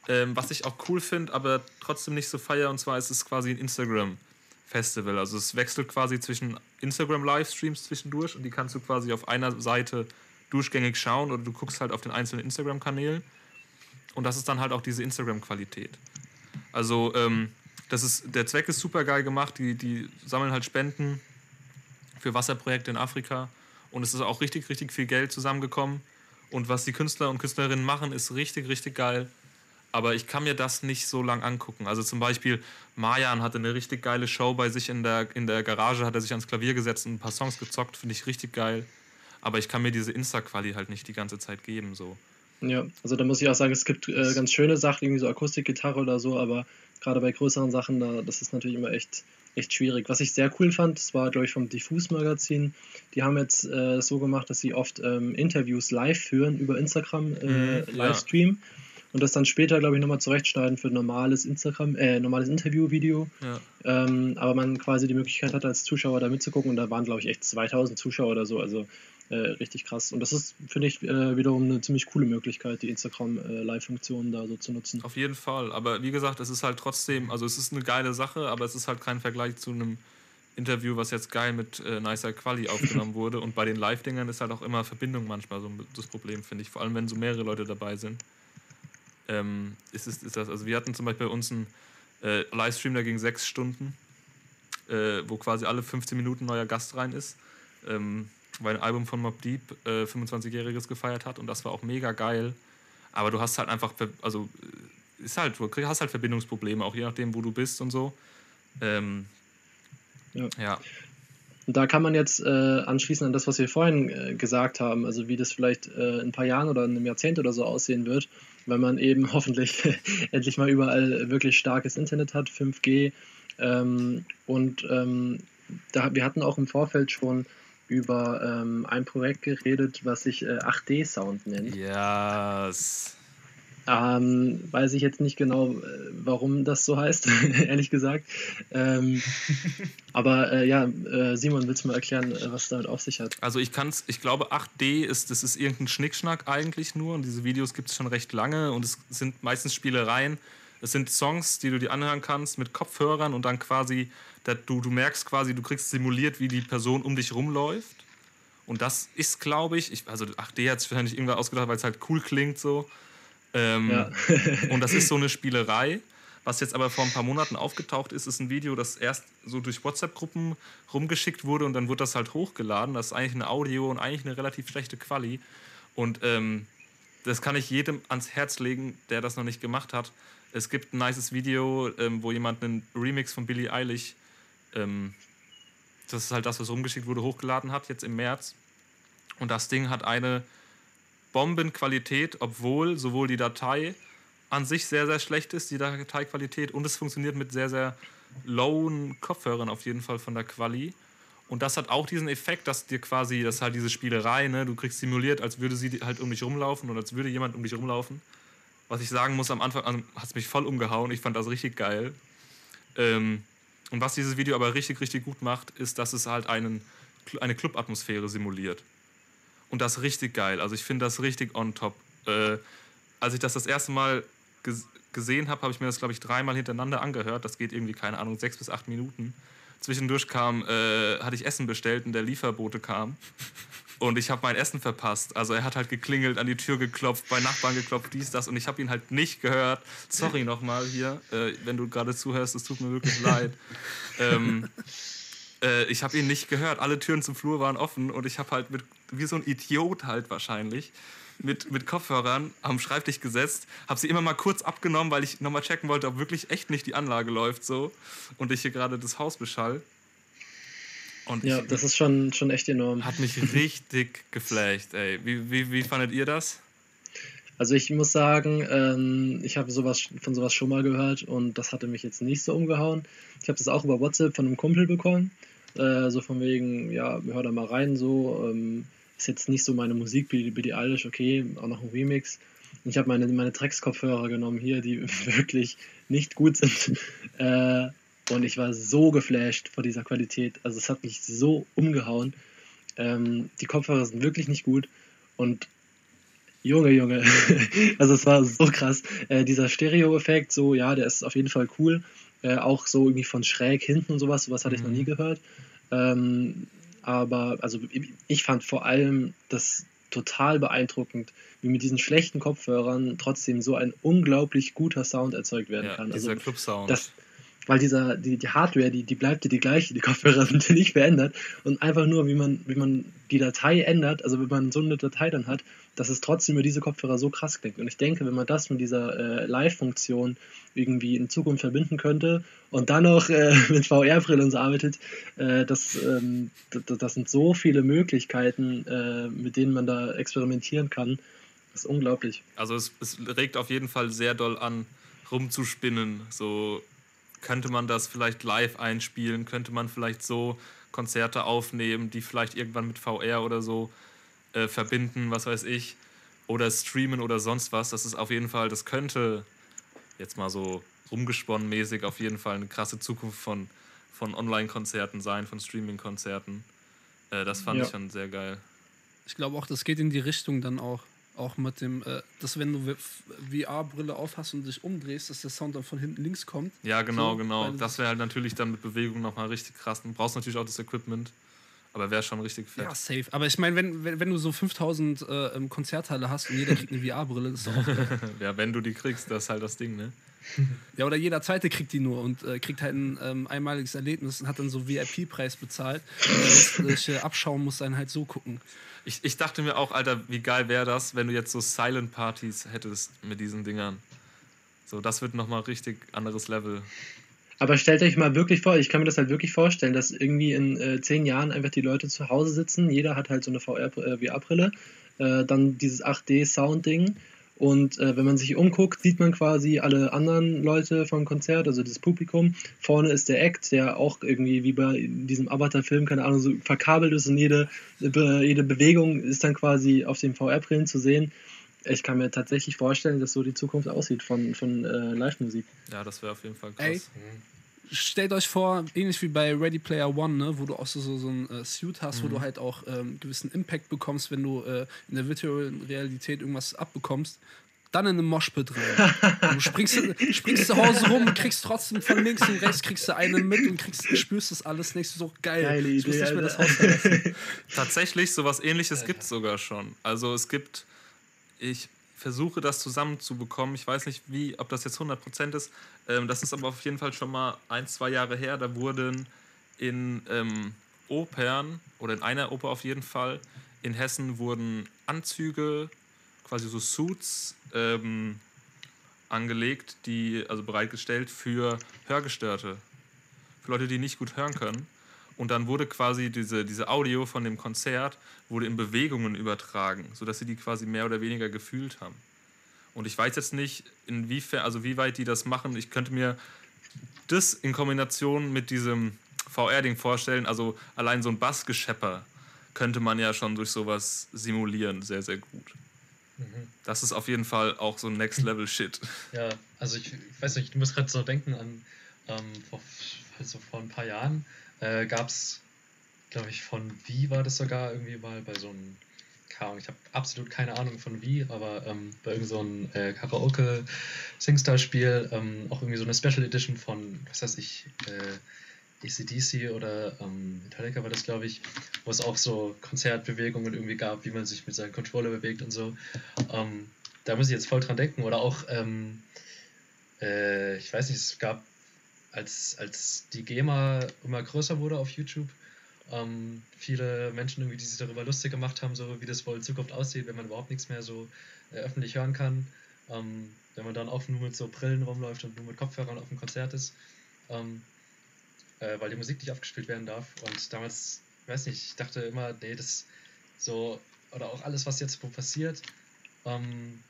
Ähm, was ich auch cool finde, aber trotzdem nicht so feier, und zwar ist es quasi ein Instagram-Festival. Also es wechselt quasi zwischen Instagram-Livestreams zwischendurch und die kannst du quasi auf einer Seite durchgängig schauen oder du guckst halt auf den einzelnen Instagram-Kanälen. Und das ist dann halt auch diese Instagram-Qualität. Also ähm, das ist, der Zweck ist super geil gemacht. Die, die sammeln halt Spenden für Wasserprojekte in Afrika. Und es ist auch richtig, richtig viel Geld zusammengekommen. Und was die Künstler und Künstlerinnen machen, ist richtig, richtig geil. Aber ich kann mir das nicht so lang angucken. Also zum Beispiel, Marjan hatte eine richtig geile Show bei sich in der, in der Garage, hat er sich ans Klavier gesetzt und ein paar Songs gezockt, finde ich richtig geil. Aber ich kann mir diese Insta-Quali halt nicht die ganze Zeit geben. So. Ja, also da muss ich auch sagen, es gibt äh, ganz schöne Sachen, irgendwie so Akustikgitarre oder so, aber gerade bei größeren Sachen, da, das ist natürlich immer echt, echt schwierig. Was ich sehr cool fand, das war, glaube ich, vom Diffus-Magazin. Die haben jetzt äh, so gemacht, dass sie oft ähm, Interviews live führen über Instagram, äh, Mhm, ja. Und das dann später, glaube ich, nochmal zurechtschneiden für ein normales Instagram, äh, normales Interview-Video. Ja. Ähm, aber man quasi die Möglichkeit hat, als Zuschauer da mitzugucken. Und da waren, glaube ich, echt 2000 Zuschauer oder so. Also äh, richtig krass. Und das ist, finde ich, äh, wiederum eine ziemlich coole Möglichkeit, die Instagram-Live-Funktion da so zu nutzen. Auf jeden Fall. Aber wie gesagt, es ist halt trotzdem, also es ist eine geile Sache, aber es ist halt kein Vergleich zu einem Interview, was jetzt geil mit äh, nicer Quali aufgenommen wurde. Und bei den Live-Dingern ist halt auch immer Verbindung manchmal so das Problem, finde ich. Vor allem, wenn so mehrere Leute dabei sind. Ähm, ist, ist, ist das, also wir hatten zum Beispiel bei uns einen äh, Livestream, der ging sechs Stunden, äh, wo quasi alle 15 Minuten ein neuer Gast rein ist. Ähm, weil ein Album von Mob Deep äh, 25-Jähriges gefeiert hat und das war auch mega geil. Aber du hast halt einfach, also äh, ist halt, du hast halt Verbindungsprobleme, auch je nachdem, wo du bist und so. Ähm, Ja. ja. Und da kann man jetzt äh, anschließen an das, was wir vorhin äh, gesagt haben, also wie das vielleicht äh, in ein paar Jahren oder in einem Jahrzehnt oder so aussehen wird, wenn man eben hoffentlich endlich mal überall wirklich starkes Internet hat, 5G. Ähm, und ähm, da, wir hatten auch im Vorfeld schon über ähm, ein Projekt geredet, was sich äh, 8D-Sound nennt. Yes. Ähm, weiß ich jetzt nicht genau, äh, warum das so heißt, ehrlich gesagt. Ähm, aber äh, ja, äh, Simon, willst du mal erklären, äh, was damit auf sich hat? Also ich kann's, ich glaube 8D ist, das ist irgendein Schnickschnack eigentlich nur und diese Videos gibt es schon recht lange und es sind meistens Spielereien. Es sind Songs, die du dir anhören kannst mit Kopfhörern und dann quasi, du, du merkst quasi, du kriegst simuliert, wie die Person um dich rumläuft. Und das ist, glaube ich, ich, also 8D hat sich wahrscheinlich irgendwann ausgedacht, weil es halt cool klingt so. Ähm, Ja. und das ist so eine Spielerei. Was jetzt aber vor ein paar Monaten aufgetaucht ist, ist ein Video, das erst so durch WhatsApp-Gruppen rumgeschickt wurde und dann wurde das halt hochgeladen. Das ist eigentlich eine Audio und eigentlich eine relativ schlechte Quali. Und ähm, das kann ich jedem ans Herz legen, der das noch nicht gemacht hat. Es gibt ein nices Video, ähm, wo jemand einen Remix von Billie Eilish, ähm, das ist halt das, was rumgeschickt wurde, hochgeladen hat, jetzt im März. Und das Ding hat eine Bombenqualität, obwohl sowohl die Datei an sich sehr, sehr schlecht ist, die Dateiqualität, und es funktioniert mit sehr, sehr lowen Kopfhörern auf jeden Fall von der Quali. Und das hat auch diesen Effekt, dass dir quasi, das ist halt diese Spielerei, ne? du kriegst simuliert, als würde sie halt um dich rumlaufen oder als würde jemand um dich rumlaufen. Was ich sagen muss, am Anfang also, hat es mich voll umgehauen. Ich fand das richtig geil. Ähm, und was dieses Video aber richtig, richtig gut macht, ist, dass es halt einen, eine Club-Atmosphäre simuliert. Und das richtig geil. Also ich finde das richtig on top. Äh, als ich das das erste Mal ges gesehen habe, habe ich mir das, glaube ich, dreimal hintereinander angehört. Das geht irgendwie, keine Ahnung, sechs bis acht Minuten. Zwischendurch kam, äh, hatte ich Essen bestellt und der Lieferbote kam. Und ich habe mein Essen verpasst. Also er hat halt geklingelt, an die Tür geklopft, bei Nachbarn geklopft, dies, das. Und ich habe ihn halt nicht gehört. Sorry nochmal hier, äh, wenn du gerade zuhörst, es tut mir wirklich leid. Ähm, äh, ich habe ihn nicht gehört. Alle Türen zum Flur waren offen und ich habe halt mit, wie so ein Idiot halt wahrscheinlich, mit, mit Kopfhörern am Schreibtisch gesetzt, habe sie immer mal kurz abgenommen, weil ich nochmal checken wollte, ob wirklich echt nicht die Anlage läuft so und ich hier gerade das Haus beschall. Und Ja, ich, das ist schon, schon echt enorm. hat mich richtig geflasht, ey. Wie, wie, wie fandet ihr das? Also ich muss sagen, ähm, ich habe sowas von sowas schon mal gehört und das hatte mich jetzt nicht so umgehauen. Ich habe das auch über WhatsApp von einem Kumpel bekommen. Äh, so von wegen, ja, hör da mal rein, so. Ähm, ist jetzt nicht so meine Musik, Billie Eilish, okay, auch noch ein Remix. Ich habe meine, meine Dreckskopfhörer genommen hier, die wirklich nicht gut sind. Äh, und ich war so geflasht vor dieser Qualität. Also es hat mich so umgehauen. Ähm, die Kopfhörer sind wirklich nicht gut. Und Junge, Junge. Also es war so krass. Äh, dieser Stereo-Effekt, so, ja, der ist auf jeden Fall cool. Äh, auch so irgendwie von schräg hinten und sowas, sowas hatte ich noch nie gehört. Ähm, aber also ich fand vor allem das total beeindruckend, wie mit diesen schlechten Kopfhörern trotzdem so ein unglaublich guter Sound erzeugt werden Ja, kann. dieser Also Club-Sound. das, weil dieser, die, die Hardware, die, die bleibt ja die gleiche, die Kopfhörer sind ja nicht verändert. Und einfach nur, wie man, wie man die Datei ändert, also wenn man so eine Datei dann hat, dass es trotzdem über diese Kopfhörer so krass klingt. Und ich denke, wenn man das mit dieser äh, Live-Funktion irgendwie in Zukunft verbinden könnte und dann noch äh, mit VR-Brille und so arbeitet, äh, das, ähm, das sind so viele Möglichkeiten, äh, mit denen man da experimentieren kann. Das ist unglaublich. Also es, es regt auf jeden Fall sehr doll an, rumzuspinnen. So könnte man das vielleicht live einspielen, könnte man vielleicht so Konzerte aufnehmen, die vielleicht irgendwann mit VR oder so äh, verbinden, was weiß ich, oder streamen oder sonst was. Das ist auf jeden Fall, das könnte jetzt mal so rumgesponnen mäßig auf jeden Fall eine krasse Zukunft von, von Online-Konzerten sein, von Streaming-Konzerten. Äh, das fand Ja. ich schon sehr geil. Ich glaube auch, das geht in die Richtung dann auch. Auch mit dem, äh, dass wenn du VR-Brille aufhast und dich umdrehst, dass der Sound dann von hinten links kommt. Ja, genau, So, genau. Das wäre halt natürlich dann mit Bewegung nochmal richtig krass. Du brauchst natürlich auch das Equipment, aber wäre schon richtig fett. Ja, safe. Aber ich meine, wenn, wenn, wenn du so 5000 äh, Konzerthalle hast und jeder kriegt eine VR-Brille, das ist doch auch. Ja, wenn du die kriegst, das ist halt das Ding, ne? Ja, oder jeder Zweite kriegt die nur und äh, kriegt halt ein ähm, einmaliges Erlebnis und hat dann so VIP-Preis bezahlt. Und der restliche Abschaum muss dann halt so gucken. Ich, ich dachte mir auch, Alter, wie geil wäre das, wenn du jetzt so Silent Partys hättest mit diesen Dingern. So, das wird nochmal richtig anderes Level. Aber stellt euch mal wirklich vor, ich kann mir das halt wirklich vorstellen, dass irgendwie in äh, zehn Jahren einfach die Leute zu Hause sitzen, jeder hat halt so eine VR-VR-Brille, äh, dann dieses 8D-Sound-Ding und äh, wenn man sich umguckt, sieht man quasi alle anderen Leute vom Konzert, also das Publikum. Vorne ist der Act, der auch irgendwie wie bei diesem Avatar-Film, keine Ahnung, so verkabelt ist und jede, jede Bewegung ist dann quasi auf den VR-Brillen zu sehen. Ich kann mir tatsächlich vorstellen, dass so die Zukunft aussieht von, von äh, Live-Musik. Ja, das wäre auf jeden Fall krass. Ey, stellt euch vor, ähnlich wie bei Ready Player One, ne, wo du auch so, so, so ein äh, Suit hast, wo du halt auch ähm, gewissen Impact bekommst, wenn du äh, in der virtuellen Realität irgendwas abbekommst. Dann in einem Moshpit rein. Und du springst, springst zu Hause rum, kriegst trotzdem von links und rechts kriegst du einen mit und kriegst, spürst das alles. Du so, geil. Geile ich muss Idee, nicht mehr das. Haus verlassen. Tatsächlich, sowas ähnliches gibt es sogar schon. Also es gibt, ich versuche das zusammenzubekommen. Ich weiß nicht, wie, ob das jetzt 100% ist. Ähm, das ist aber auf jeden Fall schon mal ein, zwei Jahre her. Da wurden in ähm, Opern, oder in einer Oper auf jeden Fall, in Hessen wurden Anzüge, quasi so Suits, ähm, angelegt, die, also bereitgestellt für Hörgestörte. Für Leute, die nicht gut hören können. Und dann wurde quasi diese, diese Audio von dem Konzert wurde in Bewegungen übertragen, sodass sie die quasi mehr oder weniger gefühlt haben. Und ich weiß jetzt nicht, inwiefern, also wie weit die das machen. Ich könnte mir das in Kombination mit diesem VR-Ding vorstellen. Also allein so ein Bassgeschepper könnte man ja schon durch sowas simulieren, sehr, sehr gut. Das ist auf jeden Fall auch so Next-Level-Shit. Ja, also ich, ich weiß nicht, du musst gerade so denken an ähm, vor, also vor ein paar Jahren äh, gab es, glaube ich, von Wie war das sogar irgendwie mal bei so einem, ich habe absolut keine Ahnung von Wie, aber ähm, bei irgendeinem so äh, Karaoke-Singstar-Spiel ähm, auch irgendwie so eine Special Edition von, was weiß ich, äh, ACDC oder ähm, Metallica war das, glaube ich, wo es auch so Konzertbewegungen irgendwie gab, wie man sich mit seinem Controller bewegt und so. Ähm, da muss ich jetzt voll dran denken. Oder auch, ähm, äh, ich weiß nicht, es gab, als, als die GEMA immer größer wurde auf YouTube, ähm, viele Menschen irgendwie, die sich darüber lustig gemacht haben, so wie das wohl in Zukunft aussieht, wenn man überhaupt nichts mehr so äh, öffentlich hören kann. Ähm, wenn man dann auch nur mit so Brillen rumläuft und nur mit Kopfhörern auf dem Konzert ist. Ähm, äh, weil die Musik nicht aufgespielt werden darf. Und damals, weiß nicht, ich dachte immer, nee, das so, oder auch alles, was jetzt passiert, ähm,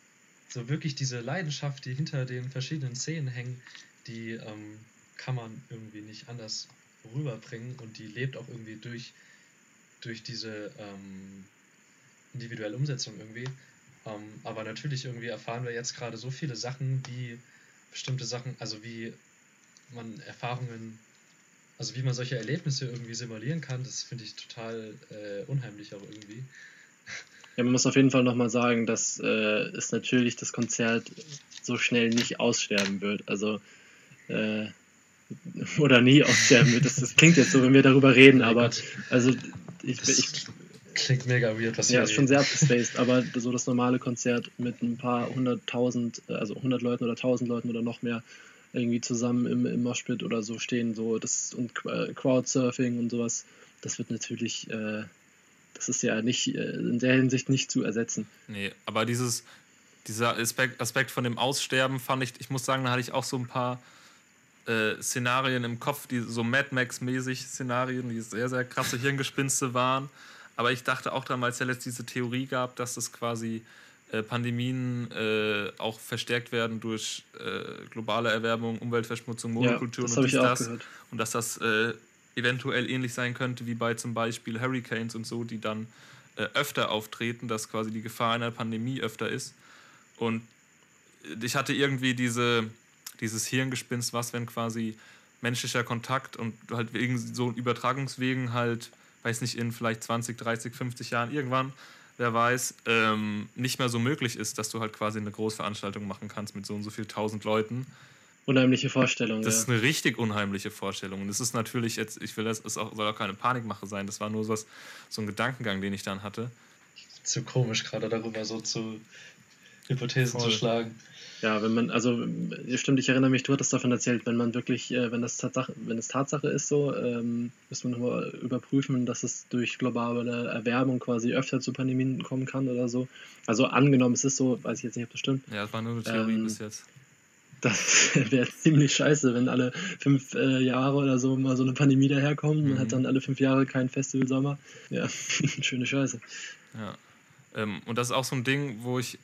so wirklich diese Leidenschaft, die hinter den verschiedenen Szenen hängen, die ähm, kann man irgendwie nicht anders rüberbringen und die lebt auch irgendwie durch, durch diese ähm, individuelle Umsetzung irgendwie. Ähm, aber natürlich irgendwie erfahren wir jetzt gerade so viele Sachen, wie bestimmte Sachen, also wie man Erfahrungen, also wie man solche Erlebnisse irgendwie simulieren kann, das finde ich total äh, unheimlich auch irgendwie. Ja, man muss auf jeden Fall nochmal sagen, dass äh, es natürlich das Konzert so schnell nicht aussterben wird. Also, äh, oder nie aussterben wird. Das, das klingt jetzt so, wenn wir darüber reden, Oh aber Gott. also ich, Das ich klingt mega weird, was ja, ist schon sehr abgespaced, aber so das normale Konzert mit ein paar hunderttausend, also hundert Leuten oder tausend Leuten oder noch mehr irgendwie zusammen im, im Moshpit oder so stehen, so das und äh, Crowdsurfing und sowas, das wird natürlich, äh, das ist ja nicht äh, in der Hinsicht nicht zu ersetzen. Nee, aber dieses, dieser Aspekt, Aspekt von dem Aussterben fand ich, ich muss sagen, da hatte ich auch so ein paar äh, Szenarien im Kopf, die so Mad Max-mäßig Szenarien, die sehr, sehr krasse Hirngespinste waren. Aber ich dachte auch damals, ja letzt diese Theorie gab, dass das quasi äh, Pandemien äh, auch verstärkt werden durch äh, globale Erwärmung, Umweltverschmutzung, Monokulturen das und dies, das. gehört. Und dass das äh, eventuell ähnlich sein könnte wie bei zum Beispiel Hurricanes und so, die dann öfter auftreten, dass quasi die Gefahr einer Pandemie öfter ist. Und ich hatte irgendwie diese, dieses Hirngespinst, was, wenn quasi menschlicher Kontakt und halt wegen so Übertragungswegen halt, weiß nicht, in vielleicht 20, 30, 50 Jahren irgendwann, wer weiß, ähm, nicht mehr so möglich ist, dass du halt quasi eine Großveranstaltung machen kannst mit so und so viel tausend Leuten. Unheimliche Vorstellung. Das ja. ist eine richtig unheimliche Vorstellung. Und es ist natürlich jetzt, ich will das, es auch, soll auch keine Panikmache sein. Das war nur so, was, so ein Gedankengang, den ich dann hatte. zu komisch, gerade darüber so zu Hypothesen Voll. zu schlagen. Ja, wenn man, also stimmt, ich erinnere mich, du hattest davon erzählt, wenn man wirklich, äh, wenn das Tatsache, wenn es Tatsache ist so, ähm, muss man nochmal überprüfen, dass es durch globale Erwärmung quasi öfter zu Pandemien kommen kann oder so. Also angenommen, es ist so, weiß ich jetzt nicht, ob das stimmt. Ja, das war nur eine Theorie Ähm, bis jetzt. Das wäre ziemlich scheiße, wenn alle fünf äh, Jahre oder so mal so eine Pandemie daherkommt. Man Mhm. hat dann alle fünf Jahre kein Festivalsommer. Ja, schöne Scheiße. Ja. Ähm, und das ist auch so ein Ding, wo ich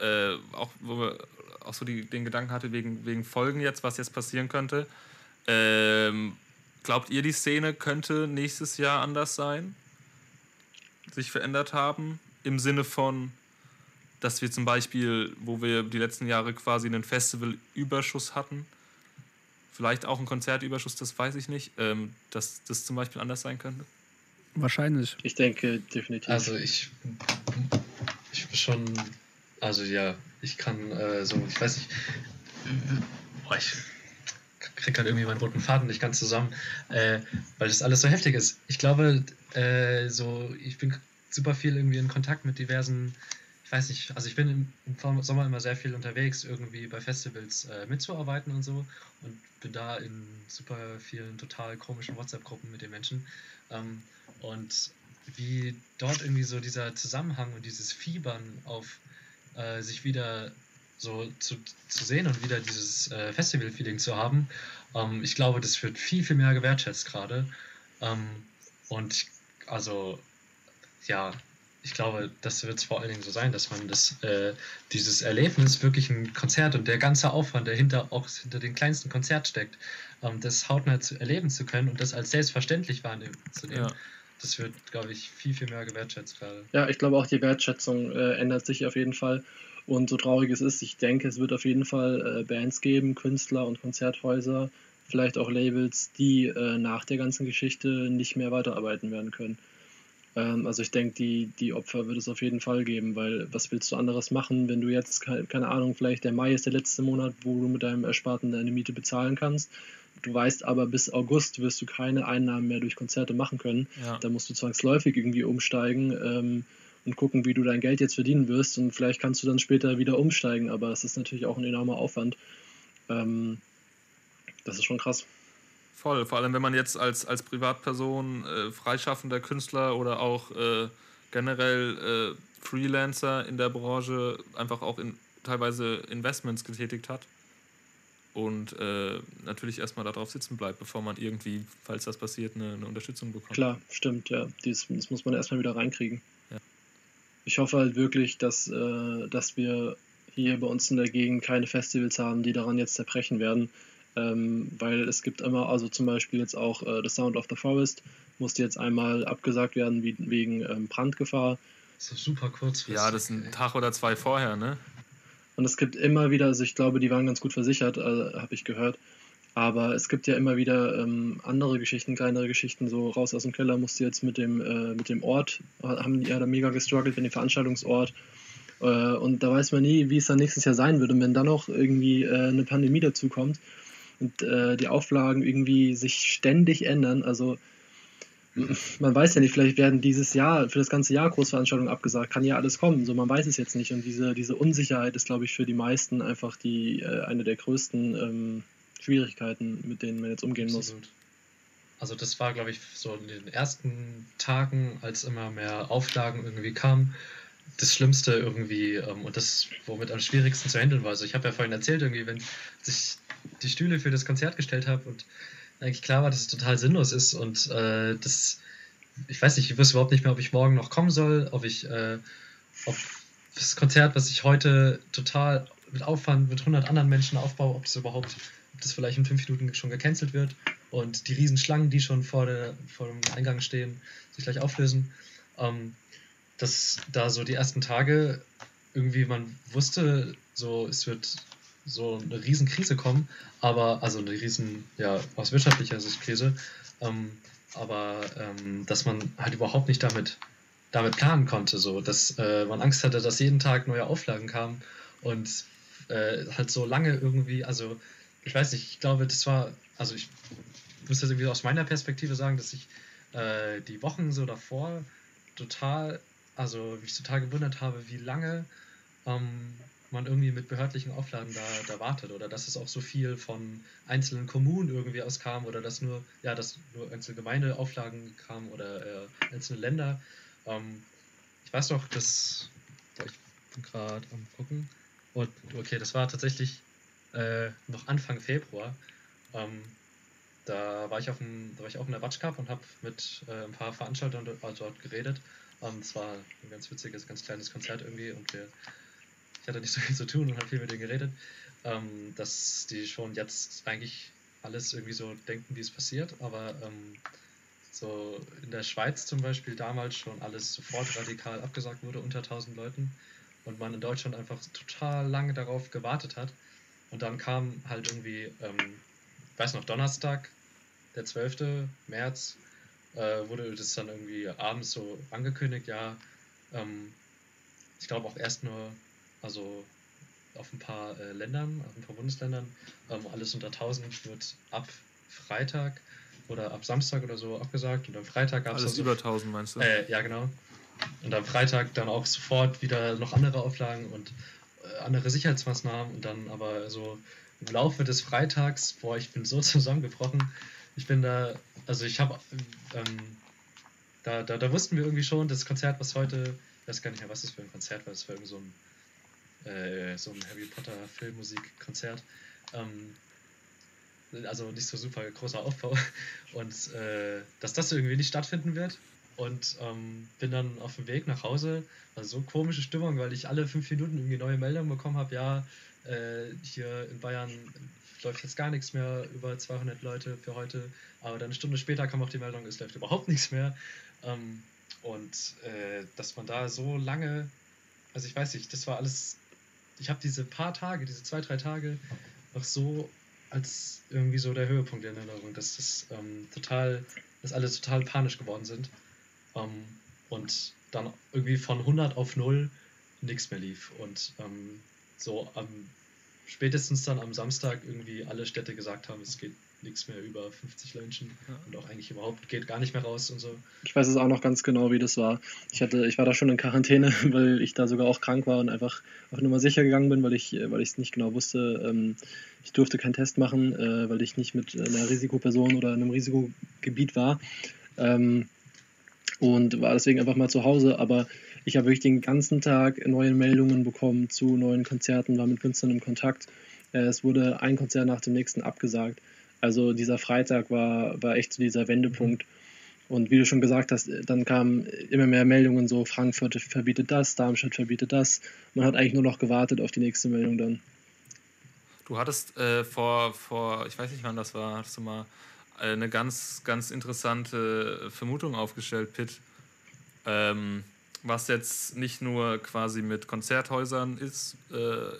äh, auch, wo wir auch so die, den Gedanken hatte, wegen, wegen Folgen jetzt, was jetzt passieren könnte. Ähm, glaubt ihr, die Szene könnte nächstes Jahr anders sein? Sich verändert haben? Im Sinne von, dass wir zum Beispiel, wo wir die letzten Jahre quasi einen Festivalüberschuss hatten, vielleicht auch einen Konzertüberschuss, das weiß ich nicht, ähm, dass das zum Beispiel anders sein könnte? Wahrscheinlich. Ich denke definitiv. Also ich, ich bin schon, also ja, ich kann äh, so, ich weiß nicht, boah, ich krieg halt irgendwie meinen roten Faden nicht ganz zusammen, äh, weil das alles so heftig ist. Ich glaube, äh, so, ich bin super viel irgendwie in Kontakt mit diversen, ich weiß nicht, also ich bin im, im Sommer immer sehr viel unterwegs, irgendwie bei Festivals äh, mitzuarbeiten und so und bin da in super vielen total komischen WhatsApp-Gruppen mit den Menschen. Ähm, und wie dort irgendwie so dieser Zusammenhang und dieses Fiebern auf äh, sich wieder so zu, zu sehen und wieder dieses äh, Festival-Feeling zu haben, ähm, ich glaube, das wird viel, viel mehr gewertschätzt gerade. Ähm, und also, ja, ich glaube, das wird es vor allen Dingen so sein, dass man das, äh, dieses Erlebnis, wirklich ein Konzert und der ganze Aufwand, der hinter auch hinter dem kleinsten Konzert steckt, ähm, das hautnah zu erleben zu können und das als selbstverständlich wahrnehmen zu nehmen, Ja. Das wird, glaube ich, viel, viel mehr gewertschätzt gerade. Ja, ich glaube auch die Wertschätzung äh, ändert sich auf jeden Fall. Und so traurig es ist, ich denke, es wird auf jeden Fall äh, Bands geben, Künstler und Konzerthäuser, vielleicht auch Labels, die äh, nach der ganzen Geschichte nicht mehr weiterarbeiten werden können. Ähm, also ich denke, die, die Opfer wird es auf jeden Fall geben, weil was willst du anderes machen, wenn du jetzt, ke- keine Ahnung, vielleicht der Mai ist der letzte Monat, wo du mit deinem Ersparten deine Miete bezahlen kannst. Du weißt aber, bis August wirst du keine Einnahmen mehr durch Konzerte machen können. Ja. Da musst du zwangsläufig irgendwie umsteigen ähm, und gucken, wie du dein Geld jetzt verdienen wirst. Und vielleicht kannst du dann später wieder umsteigen, aber es ist natürlich auch ein enormer Aufwand. Ähm, das ist schon krass. Voll, vor allem wenn man jetzt als, als Privatperson, äh, freischaffender Künstler oder auch äh, generell äh, Freelancer in der Branche einfach auch in, teilweise Investments getätigt hat und äh, natürlich erstmal darauf sitzen bleibt, bevor man irgendwie, falls das passiert, eine, eine Unterstützung bekommt. Klar, stimmt, ja. Dies, das muss man erstmal wieder reinkriegen. Ja. Ich hoffe halt wirklich, dass, äh, dass wir hier bei uns in der Gegend keine Festivals haben, die daran jetzt zerbrechen werden. Ähm, weil es gibt immer, also zum Beispiel jetzt auch äh, The Sound of the Forest musste jetzt einmal abgesagt werden wie, wegen ähm, Brandgefahr. So super kurzfristig. Ja, das ist ein. Tag oder zwei vorher, ne? Und es gibt immer wieder, also ich glaube, die waren ganz gut versichert, äh, habe ich gehört. Aber es gibt ja immer wieder ähm, andere Geschichten, kleinere Geschichten, so raus aus dem Keller musste jetzt mit dem, äh, mit dem Ort, haben die ja da mega gestruggelt mit dem Veranstaltungsort. Äh, und da weiß man nie, wie es dann nächstes Jahr sein wird. Und wenn dann noch irgendwie äh, eine Pandemie dazukommt und äh, die Auflagen irgendwie sich ständig ändern, also man weiß ja nicht, vielleicht werden dieses Jahr, für das ganze Jahr Großveranstaltungen abgesagt, kann ja alles kommen, so man weiß es jetzt nicht. Und diese, diese Unsicherheit ist, glaube ich, für die meisten einfach die, äh, eine der größten ähm, Schwierigkeiten, mit denen man jetzt umgehen muss. Absolut. Also das war, glaube ich, so in den ersten Tagen, als immer mehr Auflagen irgendwie kamen, das Schlimmste irgendwie ähm, und das, womit am schwierigsten zu handeln war. Also ich habe ja vorhin erzählt, irgendwie, wenn ich die Stühle für das Konzert gestellt habe und eigentlich klar war, dass es total sinnlos ist und äh, das, ich weiß nicht, ich wüsste überhaupt nicht mehr, ob ich morgen noch kommen soll, ob ich, äh, ob das Konzert, was ich heute total mit Aufwand mit 100 anderen Menschen aufbaue, ob das überhaupt, ob das vielleicht in fünf Minuten schon gecancelt wird und die Riesenschlangen, die schon vor, der, vor dem Eingang stehen, sich gleich auflösen. Ähm, dass da so die ersten Tage irgendwie man wusste, so es wird so eine Riesenkrise kommen, aber also eine riesen, ja, aus wirtschaftlicher Sicht Krise, ähm, aber ähm, dass man halt überhaupt nicht damit, damit planen konnte, so dass äh, man Angst hatte, dass jeden Tag neue Auflagen kamen und äh, halt so lange irgendwie, also ich weiß nicht, ich glaube, das war, also ich muss das irgendwie aus meiner Perspektive sagen, dass ich äh, die Wochen so davor total, also mich total gewundert habe, wie lange ähm, man irgendwie mit behördlichen Auflagen da, da wartet oder dass es auch so viel von einzelnen Kommunen irgendwie aus kam oder dass nur, ja, dass nur einzelne Gemeindeauflagen kamen oder äh, einzelne Länder. Ähm, ich weiß noch, dass ich bin gerade am gucken. Und okay, das war tatsächlich äh, noch Anfang Februar. Ähm, da war ich auf dem, da war ich auch in der Watch Cup und habe mit äh, ein paar Veranstaltern dort, dort geredet. Ähm, es war ein ganz witziges, ganz kleines Konzert irgendwie und wir, ich hatte nicht so viel zu tun und habe viel mit denen geredet, ähm, dass die schon jetzt eigentlich alles irgendwie so denken, wie es passiert, aber ähm, so in der Schweiz zum Beispiel damals schon alles sofort radikal abgesagt wurde unter 1000 Leuten und man in Deutschland einfach total lange darauf gewartet hat und dann kam halt irgendwie, ähm, weiß noch, Donnerstag, der 12. März, äh, wurde das dann irgendwie abends so angekündigt, ja, ähm, ich glaube auch erst nur, also auf ein paar äh, Ländern, auf ein paar Bundesländern, ähm, alles unter 1000 wird ab Freitag oder ab Samstag oder so abgesagt und am Freitag gab es Alles über 1000 meinst du? äh, ja, genau. Und am Freitag dann auch sofort wieder noch andere Auflagen und äh, andere Sicherheitsmaßnahmen und dann aber so im Laufe des Freitags, boah, ich bin so zusammengebrochen. Ich bin da, also ich habe, ähm, da, da, da wussten wir irgendwie schon, das Konzert, was heute, ich weiß gar nicht mehr, was das für ein Konzert war, das war irgendwie so ein, äh, so ein Harry Potter Filmmusikkonzert. Ähm, also nicht so super großer Aufbau und äh, dass das irgendwie nicht stattfinden wird und ähm, bin dann auf dem Weg nach Hause. Also so komische Stimmung, weil ich alle fünf Minuten irgendwie neue Meldungen bekommen habe. Ja, äh, hier in Bayern läuft jetzt gar nichts mehr, über 200 Leute für heute. Aber dann eine Stunde später kam auch die Meldung, es läuft überhaupt nichts mehr. Ähm, und äh, dass man da so lange, also ich weiß nicht, das war alles, ich habe diese paar Tage, diese zwei, drei Tage noch so als irgendwie so der Höhepunkt in Erinnerung, dass das ähm, total, dass alle total panisch geworden sind. Ähm, und dann irgendwie von 100 auf 0 nichts mehr lief. Und ähm, so am spätestens dann am Samstag irgendwie alle Städte gesagt haben, es geht nichts mehr über 50 Menschen und auch eigentlich überhaupt geht gar nicht mehr raus und so. Ich weiß es auch noch ganz genau, wie das war. Ich hatte, ich war da schon in Quarantäne, weil ich da sogar auch krank war und einfach auf Nummer sicher gegangen bin, weil ich, weil ich es nicht genau wusste. Ähm, ich durfte keinen Test machen, äh, weil ich nicht mit einer Risikoperson oder einem Risikogebiet war. Ähm, und war deswegen einfach mal zu Hause. Aber ich habe wirklich den ganzen Tag neue Meldungen bekommen zu neuen Konzerten, war mit Künstlern im Kontakt. Äh, es wurde ein Konzert nach dem nächsten abgesagt. Also dieser Freitag war, war echt so dieser Wendepunkt. Und wie du schon gesagt hast, dann kamen immer mehr Meldungen, so Frankfurt verbietet das, Darmstadt verbietet das. Man hat eigentlich nur noch gewartet auf die nächste Meldung dann. Du hattest äh, vor, vor, ich weiß nicht wann das war, hattest du mal äh, eine ganz, ganz interessante Vermutung aufgestellt, Pitt. Ähm, was jetzt nicht nur quasi mit Konzerthäusern ist äh,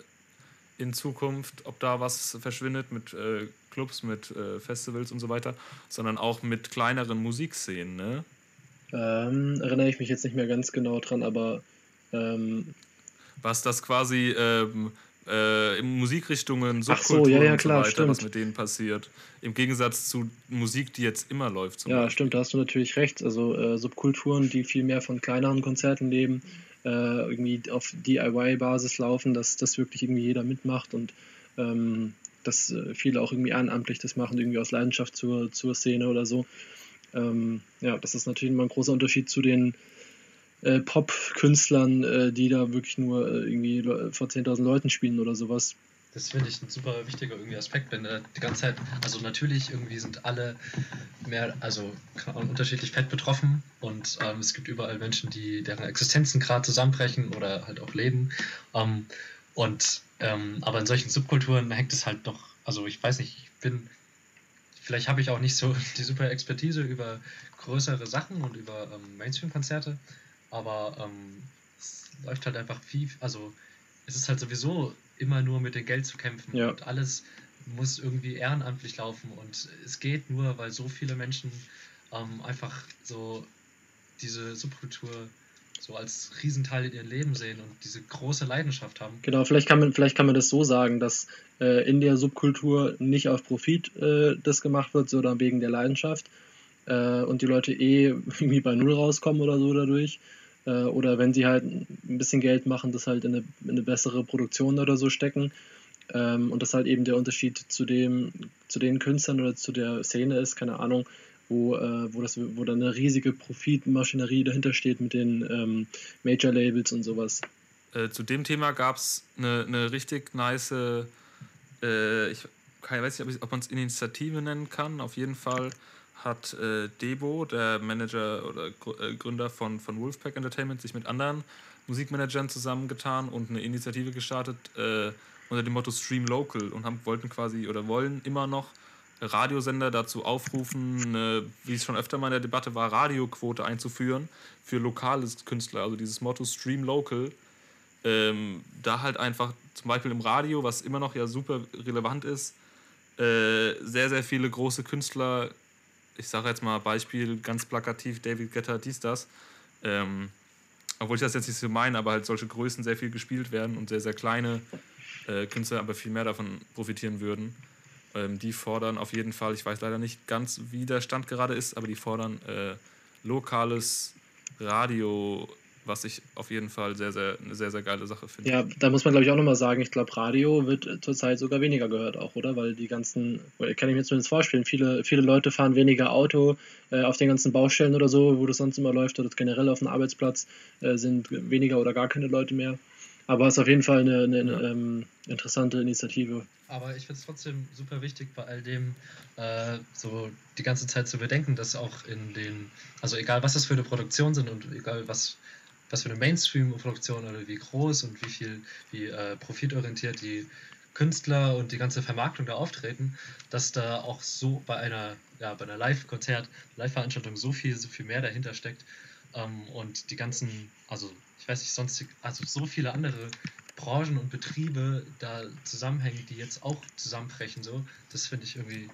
in Zukunft, ob da was verschwindet mit äh, Clubs, mit äh, Festivals und so weiter, sondern auch mit kleineren Musikszenen, ne? Ähm, erinnere ich mich jetzt nicht mehr ganz genau dran, aber ähm, was das quasi ähm, äh, in Musikrichtungen, Ach so, Subkulturen ja, ja, und so klar, weiter, was mit denen passiert. Im Gegensatz zu Musik, die jetzt immer läuft. Ja, Beispiel. stimmt, da hast du natürlich recht. Also äh, Subkulturen, die viel mehr von kleineren Konzerten leben, äh, irgendwie auf DIY-Basis laufen, dass das wirklich irgendwie jeder mitmacht und ähm, dass äh, viele auch irgendwie ehrenamtlich das machen, irgendwie aus Leidenschaft zur, zur Szene oder so. Ähm, ja, das ist natürlich immer ein großer Unterschied zu den äh, Pop-Künstlern, äh, die da wirklich nur äh, irgendwie vor 10.000 Leuten spielen oder sowas. Das finde ich ein super wichtiger irgendwie Aspekt, wenn äh, die ganze Zeit, also natürlich irgendwie sind alle mehr, also Ahnung, unterschiedlich fett betroffen und ähm, es gibt überall Menschen, die deren Existenzen gerade zusammenbrechen oder halt auch leben. Ähm, und ähm, aber in solchen Subkulturen hängt es halt noch, also ich weiß nicht, ich bin, vielleicht habe ich auch nicht so die super Expertise über größere Sachen und über ähm, Mainstream-Konzerte, aber ähm, es läuft halt einfach viel, also es ist halt sowieso immer nur mit dem Geld zu kämpfen Ja. und alles muss irgendwie ehrenamtlich laufen und es geht nur, weil so viele Menschen ähm, einfach so diese Subkultur so als Riesenteil in ihrem Leben sehen und diese große Leidenschaft haben. Genau, vielleicht kann man, vielleicht kann man das so sagen, dass äh, in der Subkultur nicht auf Profit äh, das gemacht wird, sondern wegen der Leidenschaft äh, und die Leute eh irgendwie bei Null rauskommen oder so dadurch. Äh, oder wenn sie halt ein bisschen Geld machen, das halt in eine, in eine bessere Produktion oder so stecken. Ähm, und das halt eben der Unterschied zu, dem, zu den Künstlern oder zu der Szene ist, keine Ahnung, wo, äh, wo, das, wo da eine riesige Profitmaschinerie dahinter steht mit den ähm, Major-Labels und sowas. Äh, zu dem Thema gab es eine, eine richtig nice, äh, ich, ich weiß nicht, ob man es Initiative nennen kann, auf jeden Fall hat äh, Debo, der Manager oder äh, Gründer von, von Wolfpack Entertainment, sich mit anderen Musikmanagern zusammengetan und eine Initiative gestartet äh, unter dem Motto Stream Local und haben, wollten quasi oder wollen immer noch Radiosender dazu aufrufen, eine, wie es schon öfter mal in der Debatte war, Radioquote einzuführen für lokale Künstler. Also dieses Motto Stream Local. Ähm, da halt einfach zum Beispiel im Radio, was immer noch ja super relevant ist, äh, sehr, sehr viele große Künstler ich sage jetzt mal Beispiel ganz plakativ, David Guetta, dies, das. Ähm, obwohl ich das jetzt nicht so meine, aber halt solche Größen sehr viel gespielt werden und sehr, sehr kleine äh, Künstler aber viel mehr davon profitieren würden. Ähm, die fordern auf jeden Fall, ich weiß leider nicht ganz, wie der Stand gerade ist, aber die fordern äh, lokales Radio was ich auf jeden Fall sehr, sehr, eine sehr, sehr geile Sache finde. Ja, da muss man glaube ich auch nochmal sagen, ich glaube, Radio wird zurzeit sogar weniger gehört auch, oder? Weil die ganzen, kann ich mir zumindest vorstellen, viele, viele Leute fahren weniger Auto äh, auf den ganzen Baustellen oder so, wo das sonst immer läuft, oder generell auf dem Arbeitsplatz äh, sind weniger oder gar keine Leute mehr. Aber es ist auf jeden Fall eine, eine ja. ähm, interessante Initiative. Aber ich finde es trotzdem super wichtig, bei all dem äh, so die ganze Zeit zu bedenken, dass auch in den, also egal was das für eine Produktion sind und egal was was für eine Mainstream-Produktion oder wie groß und wie viel, wie äh, profitorientiert die Künstler und die ganze Vermarktung da auftreten, dass da auch so bei einer, ja, bei einer Live-Konzert, Live-Veranstaltung so viel, so viel mehr dahinter steckt. Ähm, und die ganzen, also ich weiß nicht, sonst, also so viele andere Branchen und Betriebe da zusammenhängen, die jetzt auch zusammenbrechen, so, das finde ich irgendwie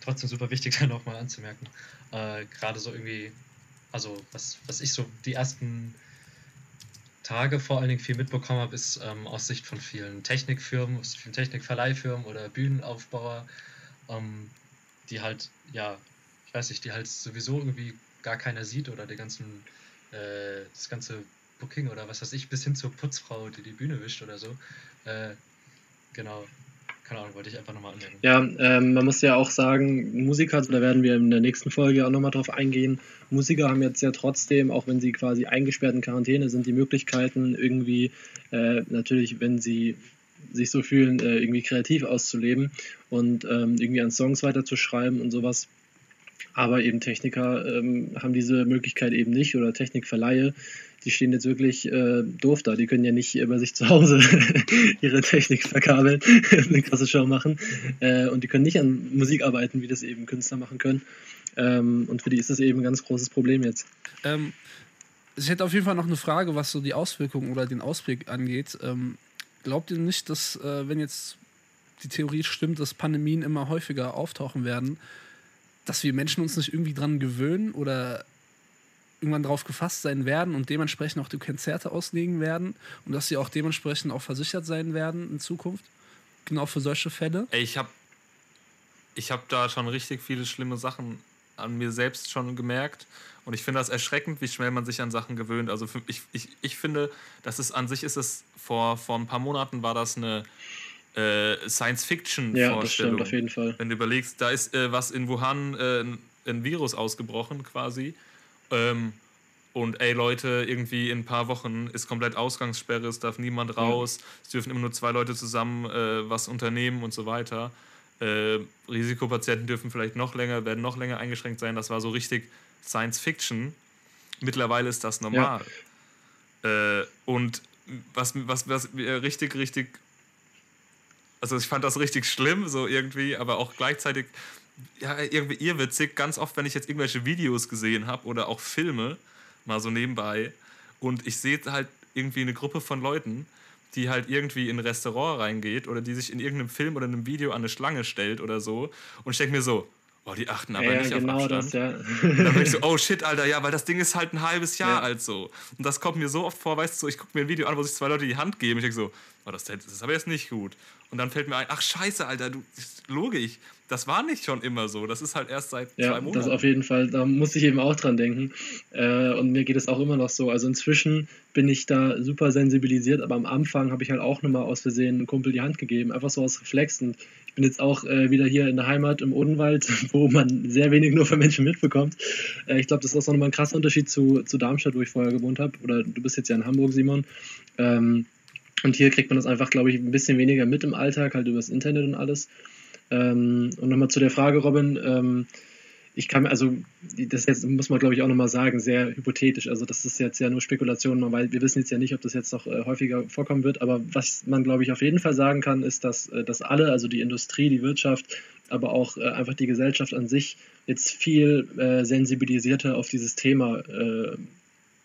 trotzdem super wichtig, da nochmal anzumerken. Äh, Gerade so irgendwie, also was, was ich so die ersten Tage vor allen Dingen viel mitbekommen habe, ist ähm, aus Sicht von vielen Technikfirmen, aus vielen Technikverleihfirmen oder Bühnenaufbauer, ähm, die halt, ja, ich weiß nicht, die halt sowieso irgendwie gar keiner sieht oder die ganzen, äh, das ganze Booking oder was weiß ich, bis hin zur Putzfrau, die die Bühne wischt oder so. Äh, genau, keine Ahnung, wollte ich einfach nochmal anmerken. Ja, ähm, man muss ja auch sagen, Musiker, da werden wir in der nächsten Folge auch nochmal drauf eingehen. Musiker haben jetzt ja trotzdem, auch wenn sie quasi eingesperrt in Quarantäne sind, die Möglichkeiten irgendwie, äh, natürlich, wenn sie sich so fühlen, äh, irgendwie kreativ auszuleben und ähm, irgendwie an Songs weiterzuschreiben und sowas. Aber eben Techniker ähm, haben diese Möglichkeit eben nicht oder Technikverleihe die stehen jetzt wirklich äh, doof da. Die können ja nicht bei sich zu Hause ihre Technik verkabeln, eine krasse Show machen. Äh, und die können nicht an Musik arbeiten, wie das eben Künstler machen können. Ähm, und für die ist das eben ein ganz großes Problem jetzt. Ähm, ich hätte auf jeden Fall noch eine Frage, was so die Auswirkungen oder den Ausblick angeht. Ähm, glaubt ihr nicht, dass, äh, wenn jetzt die Theorie stimmt, dass Pandemien immer häufiger auftauchen werden, dass wir Menschen uns nicht irgendwie dran gewöhnen oder irgendwann darauf gefasst sein werden und dementsprechend auch die Konzerte auslegen werden und dass sie auch dementsprechend auch versichert sein werden in Zukunft. Genau für solche Fälle. Ey, ich habe ich hab da schon richtig viele schlimme Sachen an mir selbst schon gemerkt. Und ich finde das erschreckend, wie schnell man sich an Sachen gewöhnt. Also für, ich, ich, ich finde, dass es an sich ist es, vor, vor ein paar Monaten war das eine äh, Science-Fiction-Vorstellung. Ja, das stimmt auf jeden Fall. Wenn du überlegst, da ist äh, was in Wuhan, äh, ein Virus ausgebrochen quasi. Ähm, und ey Leute, irgendwie in ein paar Wochen ist komplett Ausgangssperre, es darf niemand raus, ja. es dürfen immer nur zwei Leute zusammen äh, was unternehmen und so weiter. Äh, Risikopatienten dürfen vielleicht noch länger, werden noch länger eingeschränkt sein. Das war so richtig Science Fiction. Mittlerweile ist das normal. Ja. Äh, und was, was, was richtig, richtig, also ich fand das richtig schlimm, so irgendwie, aber auch gleichzeitig ja, irgendwie irrwitzig. Ganz oft, wenn ich jetzt irgendwelche Videos gesehen habe oder auch Filme, mal so nebenbei, und ich sehe halt irgendwie eine Gruppe von Leuten, die halt irgendwie in ein Restaurant reingeht oder die sich in irgendeinem Film oder einem Video an eine Schlange stellt oder so. Und ich denke mir so, oh, die achten aber ja, nicht genau auf Abstand. Das, ja. und dann bin ich so, oh shit, Alter, ja, weil das Ding ist halt ein halbes Jahr ja. alt so. Und das kommt mir so oft vor, weißt du, so, ich gucke mir ein Video an, wo sich zwei Leute die Hand geben. Ich denke so, oh, das, ist aber jetzt nicht gut. Und dann fällt mir ein, ach scheiße, Alter, du, logisch, das war nicht schon immer so. Das ist halt erst seit Ja, zwei Monaten. das auf jeden Fall. Da muss ich eben auch dran denken. Äh, und mir geht es auch immer noch so. Also inzwischen bin ich da super sensibilisiert, aber am Anfang habe ich halt auch nochmal aus Versehen einem Kumpel die Hand gegeben, einfach so aus Reflex. Und ich bin jetzt auch äh, wieder hier in der Heimat im Odenwald, wo man sehr wenig nur von Menschen mitbekommt. Äh, ich glaube, das ist auch nochmal ein krasser Unterschied zu, zu Darmstadt, wo ich vorher gewohnt habe. Oder du bist jetzt ja in Hamburg, Simon. Ähm, und hier kriegt man das einfach, glaube ich, ein bisschen weniger mit im Alltag, halt übers Internet und alles. Ähm, und nochmal zu der Frage, Robin. Ähm, ich kann, also, das jetzt muss man, glaube ich, auch nochmal sagen, sehr hypothetisch. Also, das ist jetzt ja nur Spekulation, weil wir wissen jetzt ja nicht, ob das jetzt noch äh, häufiger vorkommen wird. Aber was man, glaube ich, auf jeden Fall sagen kann, ist, dass, äh, dass alle, also die Industrie, die Wirtschaft, aber auch äh, einfach die Gesellschaft an sich jetzt viel äh, sensibilisierter auf dieses Thema äh,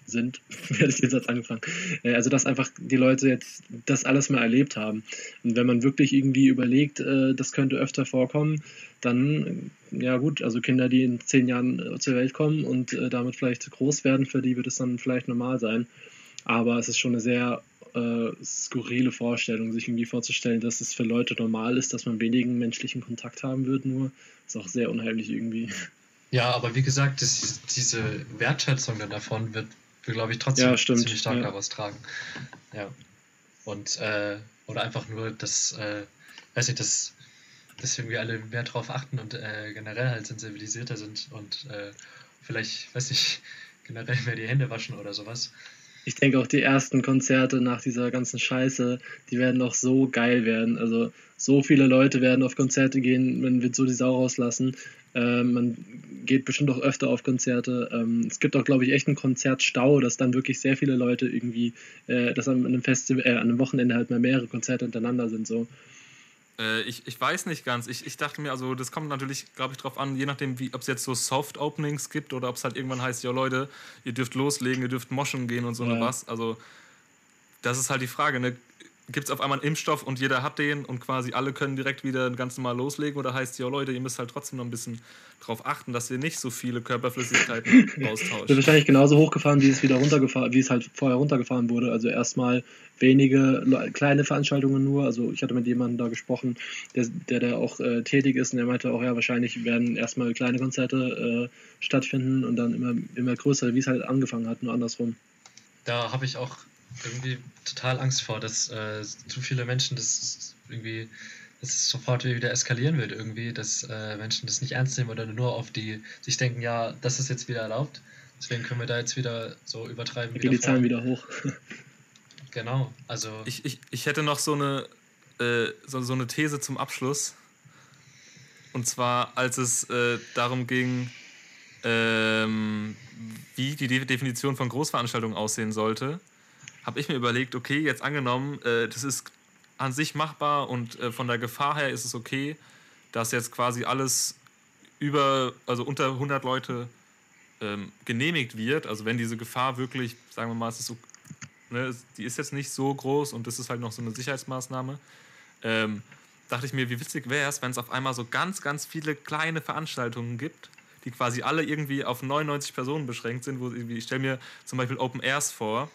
sind, werde ich den Satz angefangen. Äh, Also, dass einfach die Leute jetzt das alles mal erlebt haben. Und wenn man wirklich irgendwie überlegt, äh, das könnte öfter vorkommen, dann, äh, ja gut, also Kinder, die in zehn Jahren zur Welt kommen und damit vielleicht groß werden, für die wird es dann vielleicht normal sein. Aber es ist schon eine sehr äh, skurrile Vorstellung, sich irgendwie vorzustellen, dass es für Leute normal ist, dass man wenigen menschlichen Kontakt haben wird, nur ist auch sehr unheimlich irgendwie. Ja, aber wie gesagt, das, diese Wertschätzung davon wird, wird glaube ich, trotzdem Ja, stimmt, ziemlich stark ja. daraus tragen. Ja. Und, äh, oder einfach nur, dass, äh, weiß nicht, dass, dass irgendwie alle mehr drauf achten und äh, generell halt sensibilisierter sind und äh, vielleicht, weiß ich, generell mehr die Hände waschen oder sowas. Ich denke auch die ersten Konzerte nach dieser ganzen Scheiße, die werden auch so geil werden. Also so viele Leute werden auf Konzerte gehen, man wird so die Sau rauslassen. Ähm, man geht bestimmt auch öfter auf Konzerte. Ähm, es gibt auch, glaube ich, echt einen Konzertstau, dass dann wirklich sehr viele Leute irgendwie, äh, dass an einem Festival, äh, an einem Wochenende halt mal mehrere Konzerte hintereinander sind. So. Äh, ich, ich weiß nicht ganz. Ich, ich dachte mir, also das kommt natürlich, glaube ich, drauf an, je nachdem, wie, ob es jetzt so Soft-Openings gibt oder ob es halt irgendwann heißt, ja Leute, ihr dürft loslegen, ihr dürft moschen gehen und so Ja. ne was. Also das ist halt die Frage, ne? Gibt es auf einmal einen Impfstoff und jeder hat den und quasi alle können direkt wieder ganz normal loslegen oder heißt, ja Leute, ihr müsst halt trotzdem noch ein bisschen drauf achten, dass ihr nicht so viele Körperflüssigkeiten Wird austauscht. wahrscheinlich genauso hochgefahren, wie es wieder runtergefahren, wie es halt vorher runtergefahren wurde. Also erstmal wenige le- kleine Veranstaltungen nur. Also ich hatte mit jemandem da gesprochen, der, der da auch äh, tätig ist und der meinte auch, ja, wahrscheinlich werden erstmal kleine Konzerte äh, stattfinden und dann immer, immer größer, wie es halt angefangen hat, nur andersrum. Da habe ich auch irgendwie total Angst vor, dass äh, zu viele Menschen das irgendwie, dass es sofort wieder eskalieren wird irgendwie, dass äh, Menschen das nicht ernst nehmen oder nur auf die sich denken, ja, das ist jetzt wieder erlaubt. Deswegen können wir da jetzt wieder so übertreiben. Da gehen die. Zahlen wieder hoch. Genau, also Ich, ich, ich hätte noch so eine, äh, so, so eine These zum Abschluss. Und zwar, als es äh, darum ging, ähm, wie die De Definition von Großveranstaltungen aussehen sollte, habe ich mir überlegt, okay, jetzt angenommen, äh, das ist an sich machbar und äh, von der Gefahr her ist es okay, dass jetzt quasi alles über, also unter 100 Leute ähm, genehmigt wird. Also wenn diese Gefahr wirklich, sagen wir mal, es ist so ne, die ist jetzt nicht so groß und das ist halt noch so eine Sicherheitsmaßnahme. Ähm, dachte ich mir, wie witzig wäre es, wenn es auf einmal so ganz, ganz viele kleine Veranstaltungen gibt, die quasi alle irgendwie auf 99 Personen beschränkt sind. Wo ich stelle mir zum Beispiel Open Airs vor,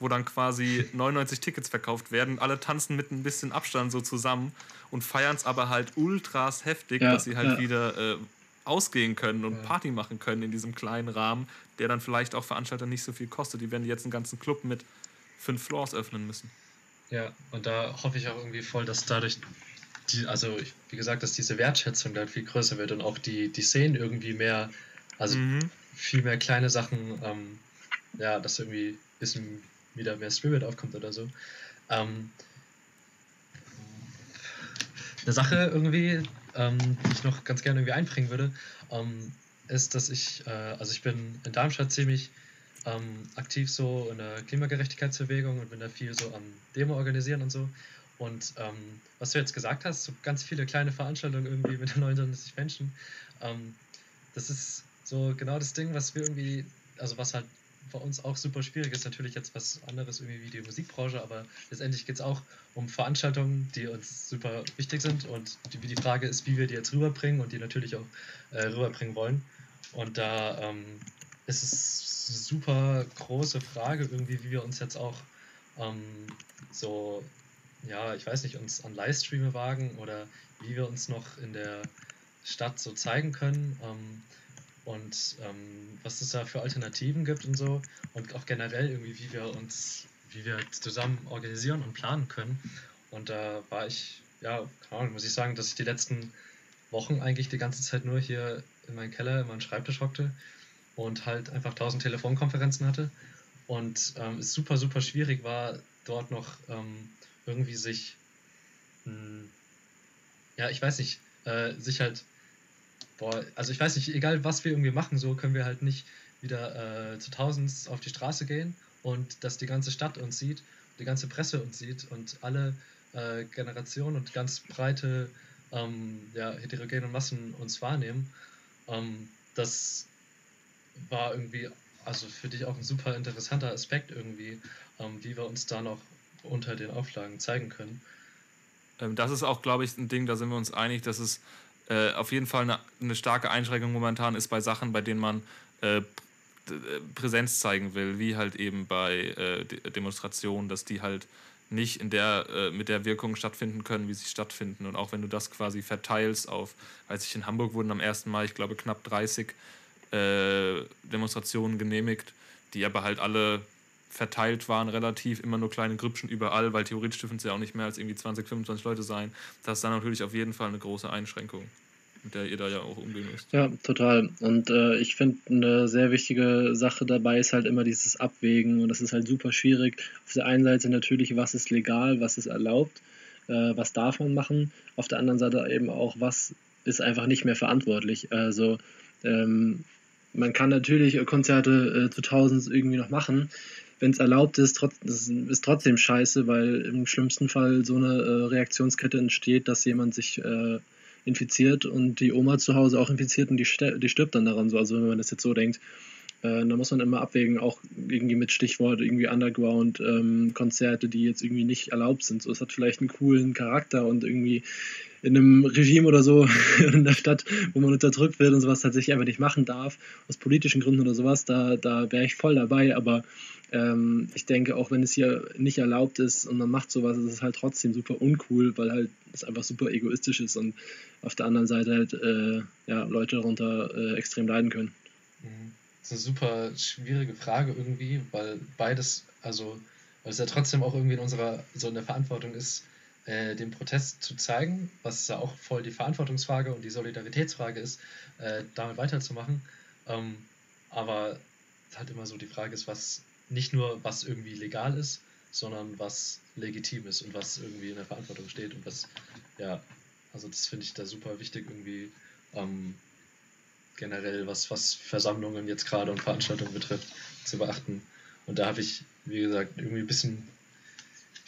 wo dann quasi 99 Tickets verkauft werden. Alle tanzen mit ein bisschen Abstand so zusammen und feiern es aber halt ultras heftig, Ja, dass sie halt ja. wieder äh, ausgehen können und Party machen können in diesem kleinen Rahmen, der dann vielleicht auch Veranstalter nicht so viel kostet. Die werden jetzt einen ganzen Club mit fünf Floors öffnen müssen. Ja, und da hoffe ich auch irgendwie voll, dass dadurch, die, also ich, wie gesagt, dass diese Wertschätzung da viel größer wird und auch die, die Szenen irgendwie mehr, also Mhm. viel mehr kleine Sachen, ähm, ja, dass irgendwie ein bisschen wieder mehr Spirit aufkommt oder so. Ähm, eine Sache irgendwie, ähm, die ich noch ganz gerne irgendwie einbringen würde, ähm, ist, dass ich, äh, also ich bin in Darmstadt ziemlich ähm, aktiv so in der Klimagerechtigkeitsbewegung und bin da viel so am Demo organisieren und so. Und ähm, was du jetzt gesagt hast, so ganz viele kleine Veranstaltungen irgendwie mit 99 Menschen, ähm, das ist so genau das Ding, was wir irgendwie, also was halt bei uns auch super schwierig ist, natürlich jetzt was anderes irgendwie wie die Musikbranche, aber letztendlich geht es auch um Veranstaltungen, die uns super wichtig sind und die, die Frage ist, wie wir die jetzt rüberbringen und die natürlich auch äh, rüberbringen wollen. Und da ähm, ist es eine super große Frage irgendwie, wie wir uns jetzt auch ähm, so ja, ich weiß nicht, uns an Livestreame wagen oder wie wir uns noch in der Stadt so zeigen können ähm, und ähm, was es da für Alternativen gibt und so und auch generell irgendwie, wie wir uns, wie wir zusammen organisieren und planen können. Und da war ich, ja, muss ich sagen, dass ich die letzten Wochen eigentlich die ganze Zeit nur hier in meinem Keller, in meinem Schreibtisch hockte und halt einfach tausend Telefonkonferenzen hatte und ähm, es super, super schwierig war, dort noch ähm, irgendwie sich, mh, hm, ja, ich weiß nicht, äh, sich halt, boah, also ich weiß nicht, egal was wir irgendwie machen, so können wir halt nicht wieder äh, zu tausend auf die Straße gehen und dass die ganze Stadt uns sieht, die ganze Presse uns sieht und alle äh, Generationen und ganz breite ähm, ja, heterogene Massen uns wahrnehmen. Ähm, das war irgendwie, also für dich auch ein super interessanter Aspekt irgendwie, ähm, wie wir uns da noch unter den Auflagen zeigen können. Ähm, das ist auch, glaube ich, ein Ding, da sind wir uns einig, dass es äh, auf jeden Fall eine, eine, starke Einschränkung momentan ist bei Sachen, bei denen man äh, Präsenz zeigen will, wie halt eben bei äh, Demonstrationen, dass die halt nicht in der, äh, mit der Wirkung stattfinden können, wie sie stattfinden. Und auch wenn du das quasi verteilst auf, als ich in Hamburg wurden am 1. Mai, ich glaube, knapp 30 äh, Demonstrationen genehmigt, die aber halt alle verteilt waren, relativ, immer nur kleine Grüppchen überall, weil theoretisch dürfen es ja auch nicht mehr als irgendwie 20, 25 Leute sein. Das ist dann natürlich auf jeden Fall eine große Einschränkung mit der ihr da ja auch umgehen müsst. Ja, total. Und äh, ich finde, eine sehr wichtige Sache dabei ist halt immer dieses Abwägen und das ist halt super schwierig. Auf der einen Seite natürlich, was ist legal, was ist erlaubt, äh, was darf man machen. Auf der anderen Seite eben auch, was ist einfach nicht mehr verantwortlich. Also ähm, man kann natürlich Konzerte äh, zu Tausends irgendwie noch machen. Wenn es erlaubt ist, trotz, ist trotzdem scheiße, weil im schlimmsten Fall so eine äh, Reaktionskette entsteht, dass jemand sich äh, infiziert und die Oma zu Hause auch infiziert und die, die stirbt dann daran. So. Also wenn man das jetzt so denkt, äh, da muss man immer abwägen, auch irgendwie mit Stichwort irgendwie Underground-Konzerte, ähm, die jetzt irgendwie nicht erlaubt sind. So, es hat vielleicht einen coolen Charakter und irgendwie in einem Regime oder so in der Stadt, wo man unterdrückt wird und sowas tatsächlich einfach nicht machen darf, aus politischen Gründen oder sowas, da, da wäre ich voll dabei, aber ähm, ich denke, auch wenn es hier nicht erlaubt ist und man macht sowas, ist es halt trotzdem super uncool, weil halt es einfach super egoistisch ist und auf der anderen Seite halt äh, ja, Leute darunter äh, extrem leiden können. Mhm. Das ist eine super schwierige Frage irgendwie, weil beides, also weil es ja trotzdem auch irgendwie in unserer, so in der Verantwortung ist, äh, den Protest zu zeigen, was ja auch voll die Verantwortungsfrage und die Solidaritätsfrage ist, äh, damit weiterzumachen. Ähm, aber halt immer so die Frage ist, was nicht nur was irgendwie legal ist, sondern was legitim ist und was irgendwie in der Verantwortung steht und was, ja, also das finde ich da super wichtig irgendwie ähm, generell, was, was Versammlungen jetzt gerade und Veranstaltungen betrifft, zu beachten. Und da habe ich, wie gesagt, irgendwie ein bisschen,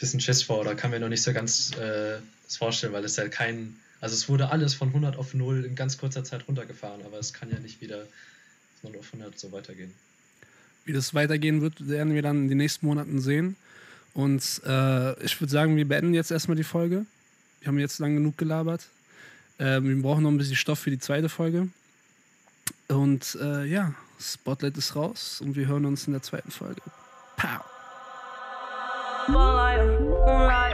bisschen Schiss vor oder kann mir noch nicht so ganz äh, das vorstellen, weil es ja kein, also es wurde alles von 100 auf 0 in ganz kurzer Zeit runtergefahren, aber es kann ja nicht wieder von 0 auf 100 so weitergehen. Wie das weitergehen wird, werden wir dann in den nächsten Monaten sehen. Und äh, ich würde sagen, wir beenden jetzt erstmal die Folge. Wir haben jetzt lang genug gelabert. Äh, wir brauchen noch ein bisschen Stoff für die zweite Folge. Und äh, ja, Spotlight ist raus und wir hören uns in der zweiten Folge. Pow! up on liar.